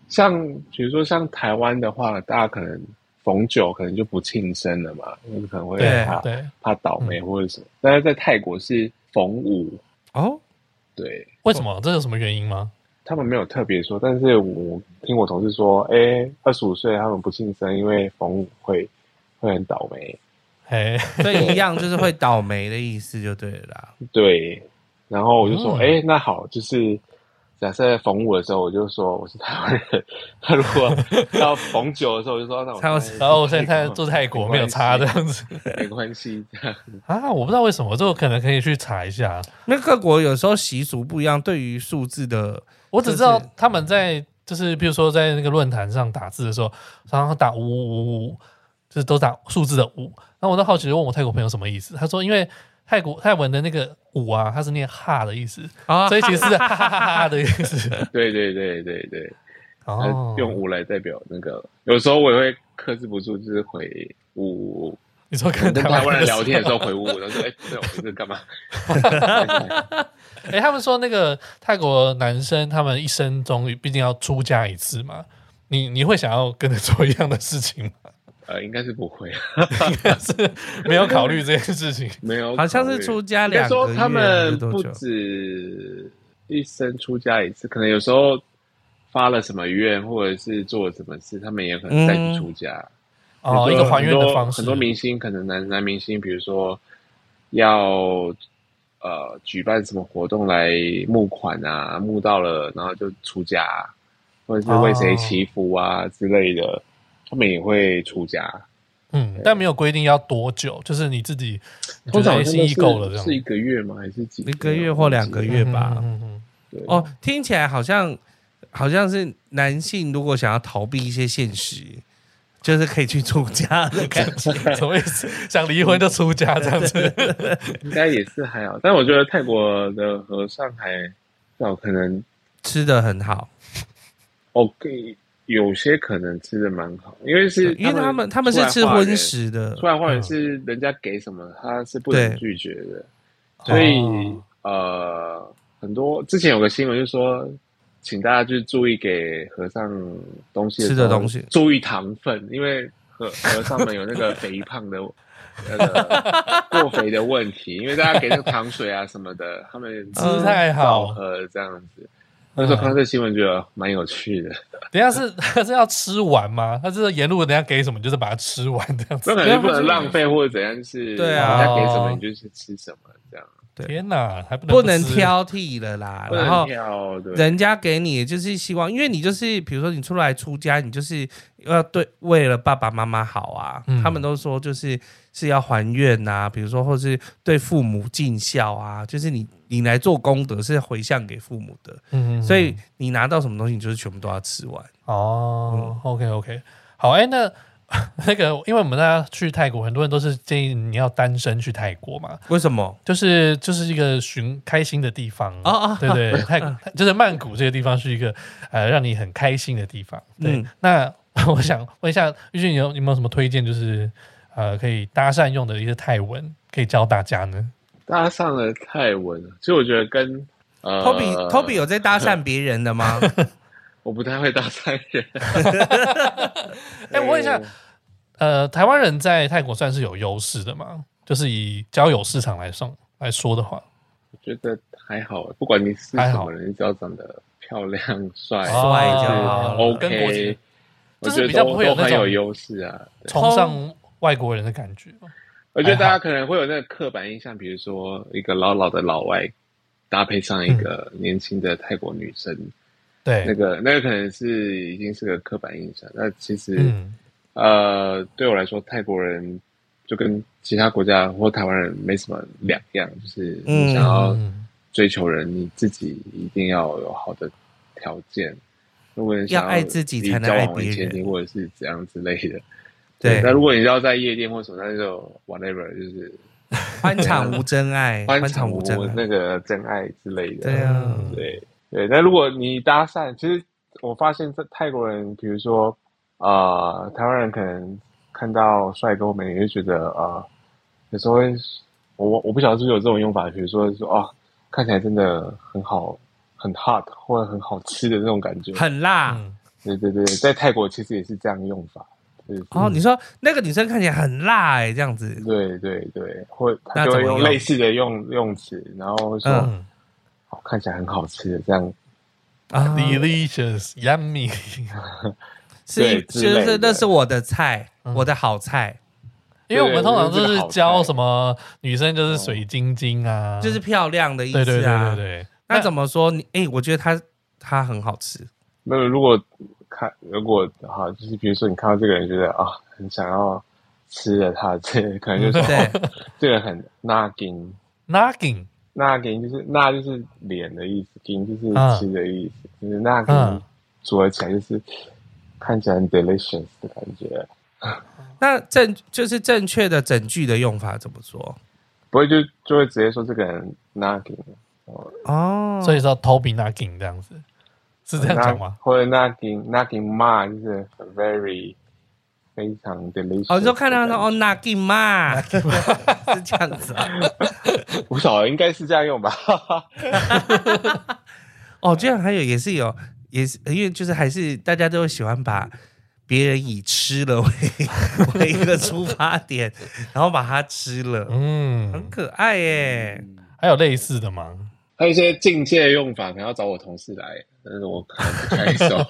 像比如说像台湾的话，大家可能。逢九可能就不庆生了嘛，因为可能会怕怕倒霉或者什么。嗯、但是在泰国是逢五哦，对，为什么？这有什么原因吗？他们没有特别说，但是我听我同事说，哎、欸，二十五岁他们不庆生，因为逢五会会很倒霉。哎，所以一样就是会倒霉的意思就对了啦。对，然后我就说，哎、嗯欸，那好，就是。假设逢五的时候，我就说我是台湾人。他如果到逢九的时候，我就说那我。然后我现在在做泰国，没有差这样子，没关系。啊，我不知道为什么，这我可能可以去查一下。那各国有时候习俗不一样，对于数字的，我只知道他们在就是，比如说在那个论坛上打字的时候，常常打五五五五，就是都打数字的五。然后我都好奇问我泰国朋友什么意思，他说因为。泰国泰文的那个五啊，它是念哈的意思，啊、所以其实是哈哈哈哈的意思。对对对对对，哦，用五来代表那个，有时候我也会克制不住，就是回五。你说跟台湾人聊天的时候回五，然后说：“ 哎，这我这干嘛？” 哎，他们说那个泰国男生，他们一生中毕竟要出家一次嘛，你你会想要跟着做一样的事情吗？呃，应该是不会，应该是没有考虑这件事情，没有，好像是出家两个月，说他们不止一生出家一次，可能有时候发了什么愿，或者是做了什么事，他们也可能再去出家。嗯、哦，一个还愿的方式。很多明星，可能男男明星，比如说要呃举办什么活动来募款啊，募到了，然后就出家，或者是为谁祈福啊、哦、之类的。他们也会出家，嗯，但没有规定要多久，就是你自己通常是意够了这样，是一个月吗？还是几一个月或两个月吧？嗯嗯，对哦，听起来好像好像是男性如果想要逃避一些现实，就是可以去出家的感觉，什么意思？想离婚就出家这样子，应该也是还好。但我觉得泰国的和尚还有可能吃的很好，OK。有些可能吃的蛮好，因为是因为他们他们是吃荤食的，出来话也是人家给什么他是不能拒绝的，所以呃很多之前有个新闻就说，请大家就是注意给和尚东西吃的东西，注意糖分，因为和和尚们有那个肥胖的那个过肥的问题，因为大家给那个糖水啊什么的，他们吃太好。喝这样子。那时候看这新闻觉得蛮有趣的。等下是他 是要吃完吗？他是沿路等下给什么，就是把它吃完这样子。那肯定不能浪费或者怎样，就是对啊，人家给什么你就是吃什么这样。天哪，还不能不能挑剔了啦。然后人家给你就是希望，因为你就是比如说你出来出家，你就是要对为了爸爸妈妈好啊。他们都说就是是要还愿呐，比如说或是对父母尽孝啊，就是你。你来做功德是回向给父母的，嗯，所以你拿到什么东西，你就是全部都要吃完。哦，嗯，OK OK，好，哎，那 那个，因为我们大家去泰国，很多人都是建议你要单身去泰国嘛。为什么？就是就是一个寻开心的地方啊啊，对对，泰 就是曼谷这个地方是一个呃让你很开心的地方。对，嗯，那 我想问一下玉俊，你有有没有什么推荐，就是呃可以搭讪用的一些泰文，可以教大家呢？搭上了泰文，其实我觉得跟呃，Toby Toby 有在搭讪别人的吗？我不太会搭讪人。哎，我问一下，呃，台湾人在泰国算是有优势的吗？就是以交友市场来说来说的话，我觉得还好。不管你是什么人，只要长得漂亮、帅、帅就好，OK。就是比较不会有那种优势啊，崇尚外国人的感觉。我觉得大家可能会有那个刻板印象，比如说一个老老的老外搭配上一个年轻的泰国女生，对，那个那个可能是已经是个刻板印象。那其实，呃，对我来说，泰国人就跟其他国家或台湾人没什么两样，就是你想要追求人，你自己一定要有好的条件，如果你想要爱自己才能爱别人，或者是怎样之类的。对，那如果你要在夜店或什么，那就 whatever，就是 欢场无真爱，欢场无那个真爱之类的。对啊，对对。那如果你搭讪，其实我发现在泰国人，比如说啊、呃，台湾人可能看到帅哥美女，就觉得啊、呃，有时候我我不晓得是不是有这种用法，比如说说啊，看起来真的很好，很 hot 或者很好吃的那种感觉，很辣。对对对，在泰国其实也是这样用法。哦，你说那个女生看起来很辣哎、欸，这样子。对对对，或他就会用类似的用用词，然后说，嗯、哦，看起来很好吃的这样。啊，delicious yummy，是就是那是我的菜，嗯、我的好菜。因为我们通常都是教什么女生就是水晶晶啊，就是漂亮的意思啊。对对对对对。那怎么说？你哎，我觉得她她很好吃。那如果。看，如果哈，就是比如说你看到这个人，觉得啊，很想要吃了他，这可能就是说 这个很 nagging，nagging，nagging 就是那就是脸的意思，ging 就是吃的意思，就是 nagging 组合起来就是看起来很 delicious 的感觉。那正就是正确的整句的用法怎么说？不会就就会直接说这个人 nagging 哦，所以说 Toby nagging 这样子。是这样讲吗？或者 nagging nagging ma 就是 very 非常 delicious。哦，你就看到说哦 nagging ma 是这样子啊？不晓得，应该是这样用吧？哦，这样还有也是有，也是因为就是还是大家都喜欢把别人以吃了为 为一个出发点，然后把它吃了，嗯，很可爱耶。还有类似的吗？还有一些进阶的用法，可能要找我同事来。但是我可能不太熟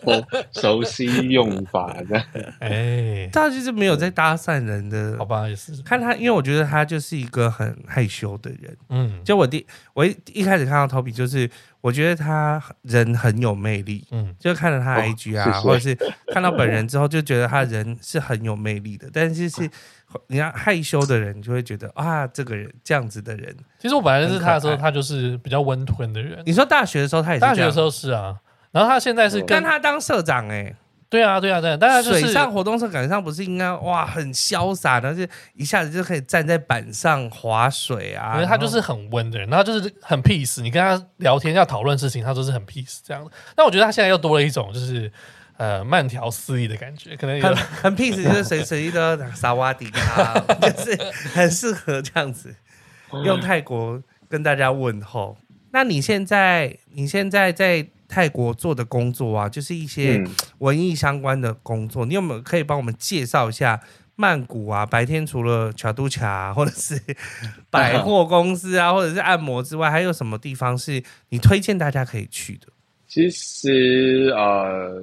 熟悉用法这样，哎，他就是没有在搭讪人的，好吧？也是。看他，因为我觉得他就是一个很害羞的人，嗯，就我第我一一开始看到 Toby，就是我觉得他人很有魅力，嗯，就看了他 IG 啊，哦、或者是看到本人之后，就觉得他人是很有魅力的，但是是 你要害羞的人，就会觉得啊，这个人这样子的人，其实我本来认识他的时候，他就是比较温吞的人。你说大学的时候，他也是大学的时候是啊。然后他现在是跟他当社长哎、欸，对啊对啊对啊，但是水上活动社感觉上不是应该哇很潇洒，然后就一下子就可以站在板上划水啊，因为他就是很温的人，然后就是很 peace，你跟他聊天要讨论事情，他都是很 peace 这样的。但我觉得他现在又多了一种就是呃慢条斯理的感觉，可能很很 peace，就是随随意都要萨瓦迪卡，就是很适合这样子 用泰国跟大家问候。那你现在你现在在？泰国做的工作啊，就是一些文艺相关的工作。嗯、你有没有可以帮我们介绍一下曼谷啊？白天除了卡都卡或者是 百货公司啊，或者是按摩之外，还有什么地方是你推荐大家可以去的？其实呃，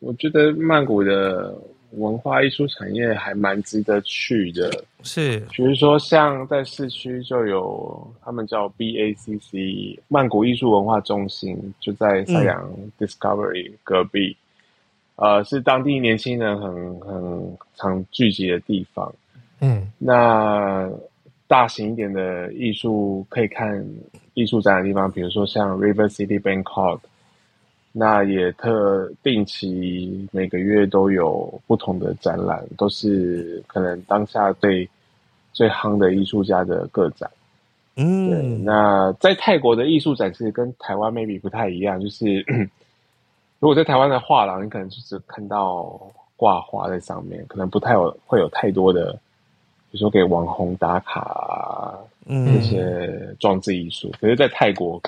我觉得曼谷的。文化艺术产业还蛮值得去的，是，比如说像在市区就有他们叫 BACC 曼谷艺术文化中心，就在三阳 Discovery 隔壁，嗯、呃，是当地年轻人很很常聚集的地方。嗯，那大型一点的艺术可以看艺术展的地方，比如说像 River City Bangkok。那也特定期每个月都有不同的展览，都是可能当下最最夯的艺术家的个展。嗯，对，那在泰国的艺术展其实跟台湾 maybe 不太一样，就是如果在台湾的画廊，你可能就只看到挂画在上面，可能不太有会有太多的，比如说给网红打卡啊，嗯，这些装置艺术。可是，在泰国。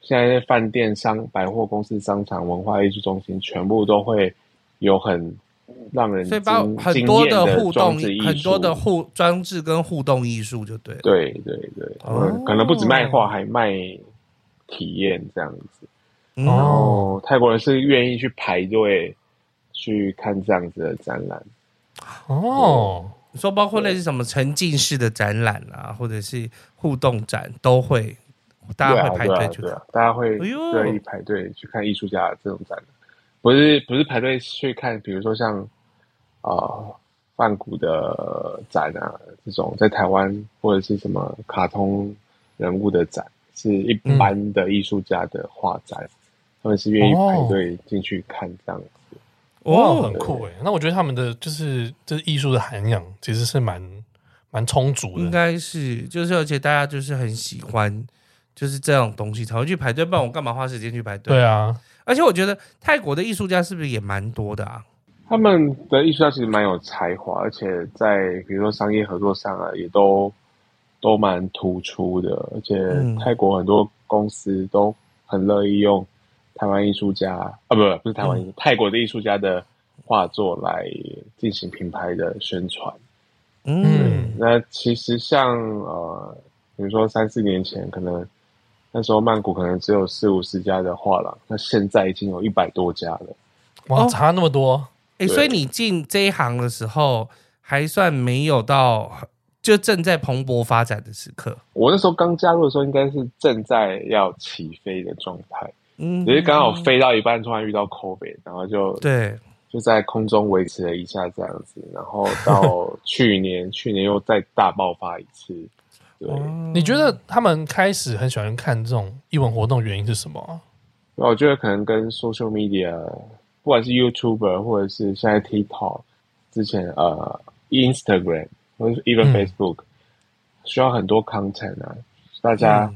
现在饭店、商百货公司、商场、文化艺术中心，全部都会有很让人所以包很多的互动艺术，很多的互装置跟互动艺术，就对。对对对，哦、可能不止卖画，还卖体验这样子。然后泰国人是愿意去排队去看这样子的展览。哦，你说包括类似什么沉浸式的展览啊，或者是互动展，都会大家会排队去看，大家会乐意排队去看艺术家的这种展览，不是不是排队去看，比如说像啊。呃梵谷的展啊，这种在台湾或者是什么卡通人物的展，是一般的艺术家的画展，嗯、他们是愿意排队进去看这样子。哦，很酷哎。那我觉得他们的就是就是艺术的涵养其实是蛮蛮充足的，应该是就是而且大家就是很喜欢就是这种东西才会去排队，不然我干嘛花时间去排队？对啊，而且我觉得泰国的艺术家是不是也蛮多的啊？他们的艺术家其实蛮有才华，而且在比如说商业合作上啊，也都都蛮突出的。而且泰国很多公司都很乐意用台湾艺术家啊，不不，不是台湾艺术，泰国的艺术家的画作来进行品牌的宣传。嗯，那其实像呃，比如说三四年前，可能那时候曼谷可能只有四五十家的画廊，那现在已经有一百多家了。哇，差那么多！哎，所以你进这一行的时候，还算没有到就正在蓬勃发展的时刻。我那时候刚加入的时候，应该是正在要起飞的状态，嗯，只是刚好飞到一半，突然遇到 COVID，然后就对，就在空中维持了一下这样子，然后到 去年，去年又再大爆发一次。对，你觉得他们开始很喜欢看这种艺文活动，原因是什么？我觉得可能跟 social media。不管是 YouTuber 或者是现在 TikTok，之前呃 Instagram 或者是 even Facebook，嗯、需要很多 content 啊，大家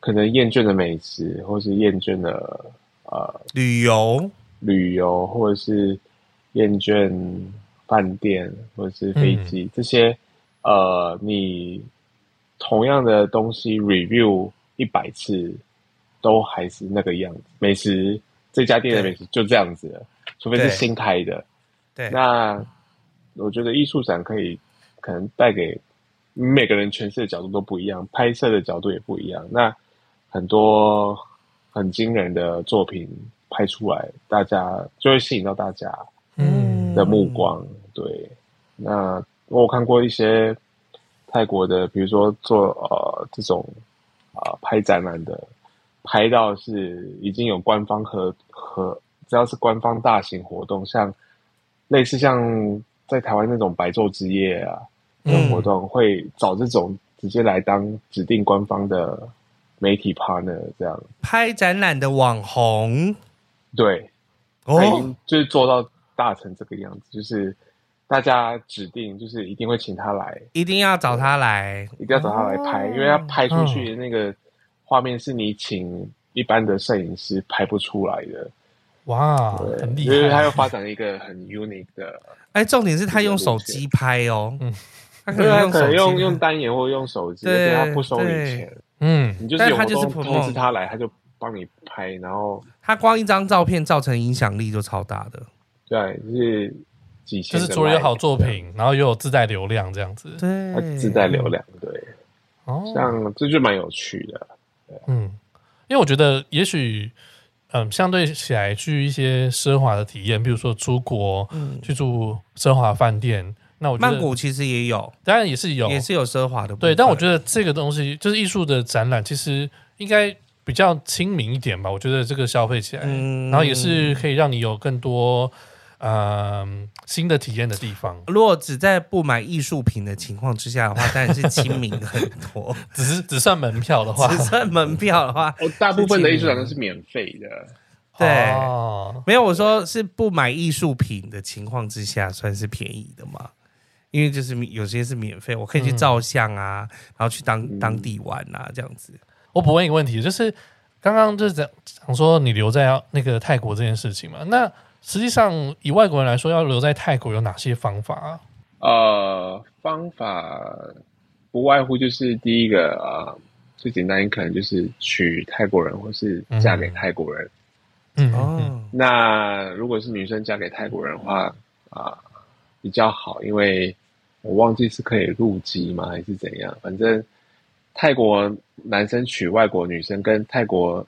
可能厌倦了美食，或是厌倦了呃旅游？旅游，或者是厌倦饭店或者是飞机、嗯、这些呃，你同样的东西 review 一百次都还是那个样子，美食。这家店的美食就这样子了，除非是新开的。对，那我觉得艺术展可以可能带给每个人诠释的角度都不一样，拍摄的角度也不一样。那很多很惊人的作品拍出来，大家就会吸引到大家嗯的目光。嗯、对，那我有看过一些泰国的，比如说做呃这种啊、呃、拍展览的。拍到是已经有官方和和，只要是官方大型活动，像类似像在台湾那种白昼之夜啊，这种活动会找这种直接来当指定官方的媒体 partner，这样。拍展览的网红，对，他已经就是做到大成这个样子，就是大家指定就是一定会请他来，一定要找他来，一定要找他来拍，因为他拍出去的那个。画面是你请一般的摄影师拍不出来的，哇，对很厉害！因为他又发展一个很 unique 的，哎，重点是他用手机拍哦，嗯，他可能用可能用用单眼或用手机，对，他不收你钱，嗯，你就是有通知他来，他就帮你拍，然后他光一张照片造成影响力就超大的，对，就是几千，就是除了有好作品，然后又有自带流量这样子，对，自带流量，对，哦，像这就蛮有趣的。嗯，因为我觉得也许，嗯，相对起来去一些奢华的体验，比如说出国，嗯，去住奢华饭店，那我觉得曼谷其实也有，当然也是有，也是有奢华的，对。但我觉得这个东西就是艺术的展览，其实应该比较亲民一点吧。我觉得这个消费起来，嗯，然后也是可以让你有更多。嗯，新的体验的地方。如果只在不买艺术品的情况之下的话，当然是亲民很多。只是只算门票的话，只算门票的话，大部分的艺术展都是免费的。对，哦、没有我说是不买艺术品的情况之下算是便宜的嘛？因为就是有些是免费，我可以去照相啊，嗯、然后去当当地玩啊，这样子。我补问一个问题，就是刚刚就是讲讲说你留在那个泰国这件事情嘛？那实际上，以外国人来说，要留在泰国有哪些方法啊？呃，方法不外乎就是第一个啊、呃，最简单可能就是娶泰国人，或是嫁给泰国人。嗯哦，那如果是女生嫁给泰国人的话啊、呃，比较好，因为我忘记是可以入籍吗，还是怎样？反正泰国男生娶外国女生，跟泰国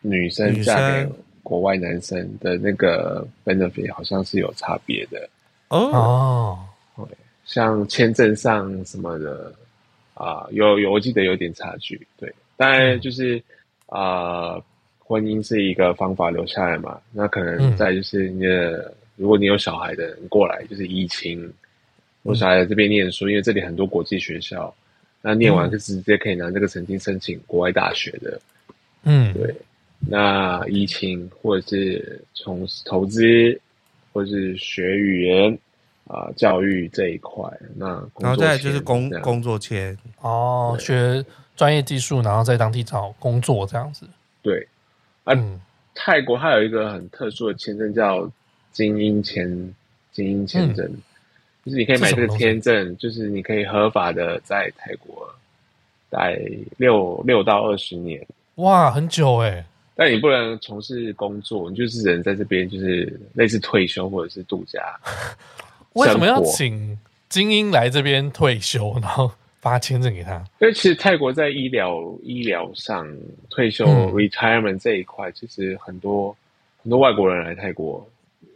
女生嫁给国外男生的那个 benefit 好像是有差别的哦。对，像签证上什么的啊、呃，有有我记得有点差距。对，当然就是啊、呃，婚姻是一个方法留下来嘛。那可能再就是你的，嗯、如果你有小孩的人过来，就是疫情，我小孩在这边念书，因为这里很多国际学校。那念完就直接可以拿这个成绩申请国外大学的，嗯，对。那疫情或者是从投资，或者是学语言啊、呃、教育这一块，那然后再来就是工工作签哦，学专业技术，然后在当地找工作这样子。对，啊，嗯、泰国还有一个很特殊的签证叫精英签，精英签证。嗯。就是你可以买这个签证，就是你可以合法的在泰国待六六到二十年，哇，很久哎！但你不能从事工作，你就是人在这边，就是类似退休或者是度假。为什么要请精英来这边退休，然后发签证给他？因为其实泰国在医疗医疗上退休、嗯、retirement 这一块，其实很多很多外国人来泰国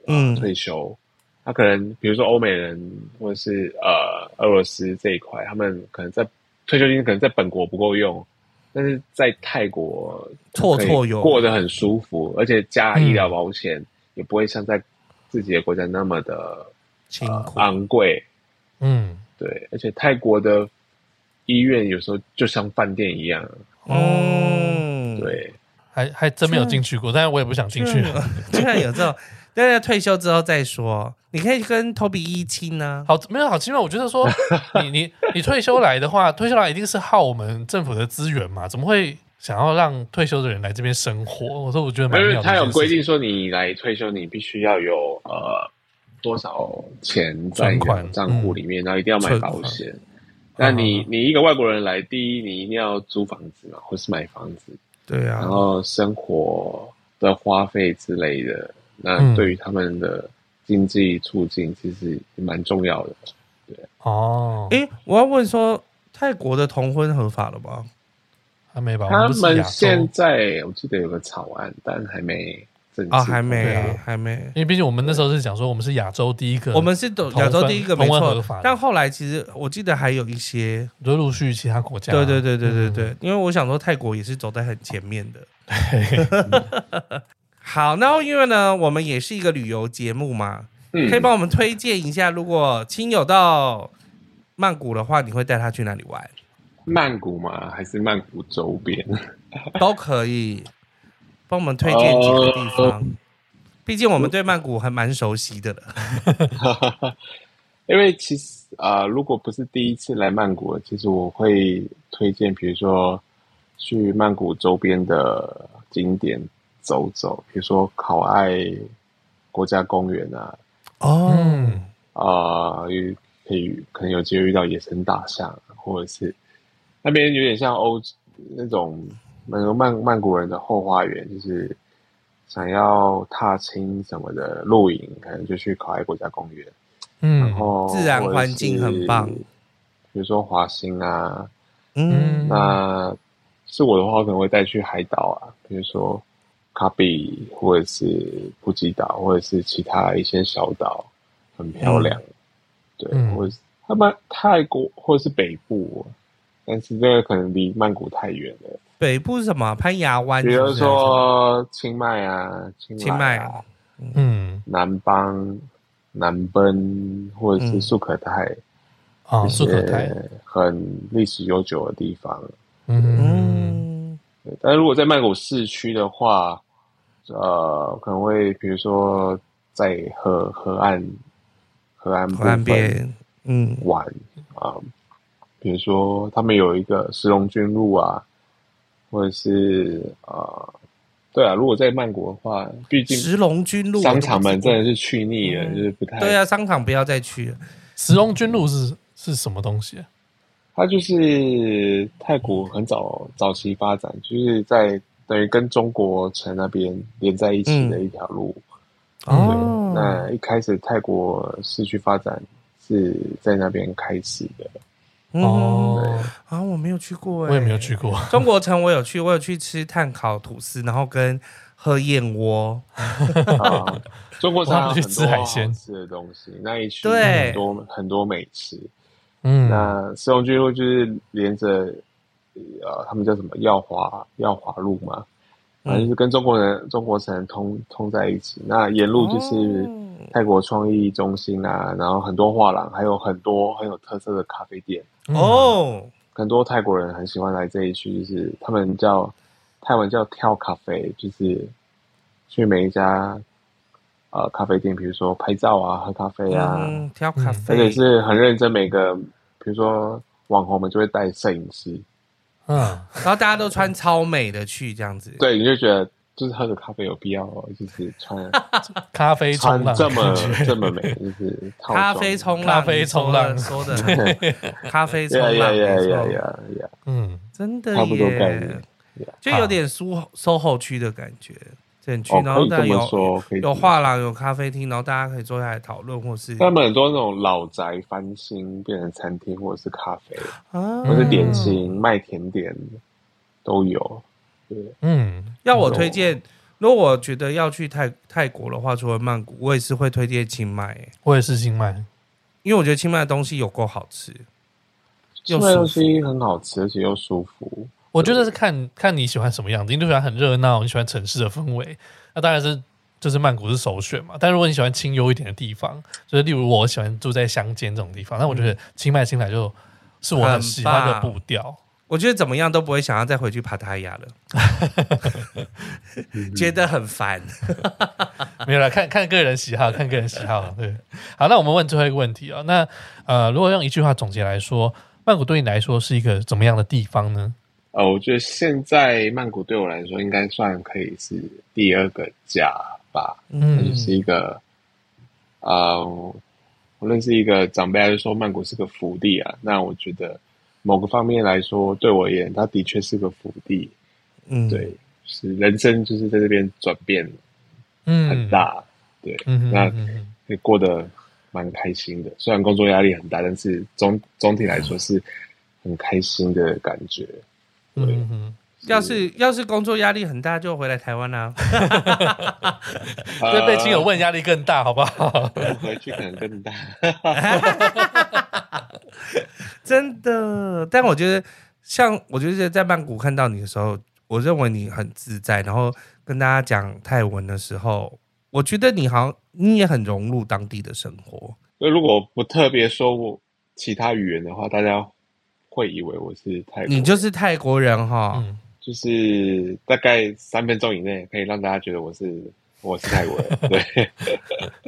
嗯退休。他可能，比如说欧美人，或者是呃俄罗斯这一块，他们可能在退休金可能在本国不够用，但是在泰国绰绰有过得很舒服，而且加医疗保险也不会像在自己的国家那么的辛苦、呃、昂贵。嗯，对，而且泰国的医院有时候就像饭店一样。哦，对，还还真没有进去过，但是我也不想进去。居然有这种。等下退休之后再说，你可以跟 Toby 一亲呢。好，没有好奇妙。我觉得说，你你你退休来的话，退休来一定是耗我们政府的资源嘛？怎么会想要让退休的人来这边生活？我说我觉得蛮妙的。他有规定说，你来退休，你必须要有呃多少钱在账户里面，嗯、然后一定要买保险。那你你一个外国人来，第一你一定要租房子嘛，或是买房子。对啊。然后生活的花费之类的。那对于他们的经济促进，其实也蛮重要的。对哦，哎，我要问说，泰国的同婚合法了吗？还没吧？他们现在我记得有个草案，但还没正式。啊，还没，还没。因为毕竟我们那时候是讲说，我们是亚洲第一个，我们是亚洲第一个没错。但后来其实我记得还有一些，就陆续其他国家。对对对对对对，因为我想说，泰国也是走在很前面的。好，然后因为呢，我们也是一个旅游节目嘛，嗯、可以帮我们推荐一下，如果亲友到曼谷的话，你会带他去哪里玩？曼谷嘛？还是曼谷周边？都可以，帮我们推荐几个地方。呃、毕竟我们对曼谷还蛮熟悉的了。因为其实啊、呃，如果不是第一次来曼谷，其实我会推荐，比如说去曼谷周边的景点。走走，比如说考爱国家公园啊，哦，啊、呃，可以可能有机会遇到野生大象，或者是那边有点像欧那种那个曼曼谷人的后花园，就是想要踏青什么的露营，可能就去考爱国家公园，嗯，然后自然环境很棒，比如说华兴啊，嗯，那是我的话，我可能会带去海岛啊，比如说。卡比，或者是普吉岛，或者是其他一些小岛，很漂亮。嗯、对，嗯、或者是他们泰国，或者是北部，但是这个可能离曼谷太远了。北部是什么？攀牙湾，比如说清迈啊，清迈啊，嗯，南邦、南奔，或者是素可泰，啊、嗯，素可泰，很历史悠久的地方。嗯。嗯但是如果在曼谷市区的话，呃，可能会比如说在河河岸河岸河岸边嗯玩啊，比如说他们有一个石龙军路啊，或者是呃，对啊，如果在曼谷的话，毕竟石龙军路商场们真的是去腻了，就是不太对啊，商场不要再去了。石龙军路是是什么东西啊？它就是泰国很早早期发展，就是在等于跟中国城那边连在一起的一条路。嗯、哦，那一开始泰国市区发展是在那边开始的。哦，对啊，我没有去过，我也没有去过。中国城我有去，我有去吃炭烤吐司，然后跟喝燕窝。啊，中国城去吃海鲜吃的东西，那一区很多很多美食。嗯，那石龙军路就是连着呃，他们叫什么耀华耀华路嘛，反正就是跟中国人、嗯、中国城通通在一起。那沿路就是泰国创意中心啊，然后很多画廊，还有很多很有特色的咖啡店。哦，很多泰国人很喜欢来这一区，就是他们叫泰文叫跳咖啡，就是去每一家呃咖啡店，比如说拍照啊、喝咖啡啊，嗯、挑咖啡，而且是很认真。每个比如说网红们就会带摄影师，嗯，然后大家都穿超美的去这样子，对，你就觉得。就是喝个咖啡有必要哦，就是穿 咖啡冲浪这么这么美，就是咖啡冲浪，咖啡冲浪。说的，咖啡冲浪，呀呀呀呀呀，嗯，真的差不多概念，就有点苏 SOHO 区的感觉，这区，然后但有有画廊，有咖啡厅，然后大家可以坐下来讨论，或是他们很多那种老宅翻新变成餐厅，或者是咖啡，或是点心卖甜点都有。嗯，要我推荐，如果我觉得要去泰泰国的话，除了曼谷，我也是会推荐清迈。我也是清迈，因为我觉得清迈的东西有够好吃，清迈东西很好吃，而且又舒服。我觉得是看看你喜欢什么样子，你就喜欢很热闹，你喜欢城市的氛围，那当然是就是曼谷是首选嘛。但如果你喜欢清幽一点的地方，就是例如我喜欢住在乡间这种地方，那我觉得清迈清莱就是我很喜欢的步调。我觉得怎么样都不会想要再回去帕塔亚了，觉得很烦。没有啦，看看个人喜好，看个人喜好。对，好，那我们问最后一个问题啊、哦，那呃，如果用一句话总结来说，曼谷对你来说是一个怎么样的地方呢？呃，我觉得现在曼谷对我来说应该算可以是第二个家吧。嗯，就是一个，呃，我认识一个长辈，就说曼谷是个福地啊。那我觉得。某个方面来说，对我而言，它的确是个福地。嗯，对，是人生就是在这边转变，嗯，很大。对，嗯、那也过得蛮开心的。虽然工作压力很大，但是总总体来说是很开心的感觉。对，要是要是工作压力很大，就回来台湾啦、啊。对，被亲友问压力更大，好不好？回去可能更大。真的，但我觉得，像我觉得在曼谷看到你的时候，我认为你很自在，然后跟大家讲泰文的时候，我觉得你好像你也很融入当地的生活。那如果不特别说我其他语言的话，大家会以为我是泰国人。你就是泰国人哈，嗯，就是大概三分钟以内可以让大家觉得我是。我是泰国人，对，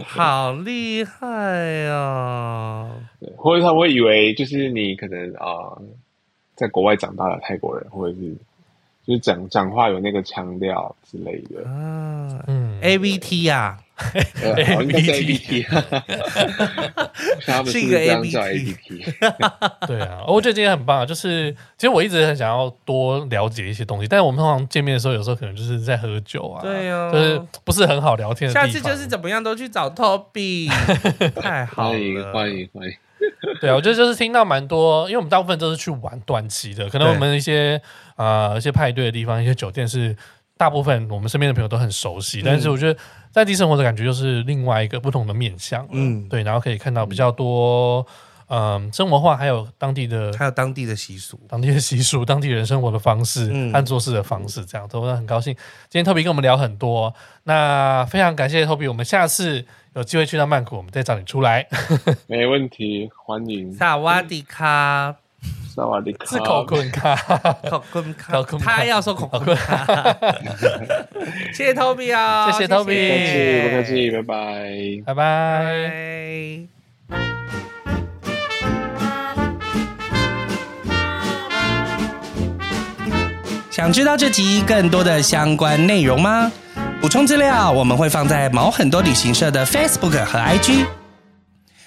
好厉害哦！对，或者他会以为就是你可能啊、呃，在国外长大的泰国人，或者是就是讲讲话有那个腔调之类的。啊，嗯，A V T 呀。A V T，是一个 A V T，对啊，我觉得今天很棒啊，就是其实我一直很想要多了解一些东西，但是我们通常见面的时候，有时候可能就是在喝酒啊，对啊，就是不是很好聊天的。下次就是怎么样都去找 Toby，太好了，欢迎欢迎欢迎。对啊，我觉得就是听到蛮多，因为我们大部分都是去玩短期的，可能我们一些啊一些派对的地方，一些酒店是。大部分我们身边的朋友都很熟悉，但是我觉得在地生活的感觉就是另外一个不同的面向，嗯，对，然后可以看到比较多，嗯，生活化，还有当地的，还有当地的习俗，当地的习俗，当地人生活的方式和做事的方式，这样都很高兴。今天 Toby 跟我们聊很多，那非常感谢 Toby，我们下次有机会去到曼谷，我们再找你出来，没问题，欢迎。萨瓦迪卡。萨瓦迪卡，是 考坤卡，考坤卡，他要说考坤卡。谢谢 Toby 啊，谢谢 Toby，不客气，不客气，拜拜，拜拜。想知道这集更多的相关内容吗？补充资料我们会放在毛很多旅行社的 Facebook 和 IG。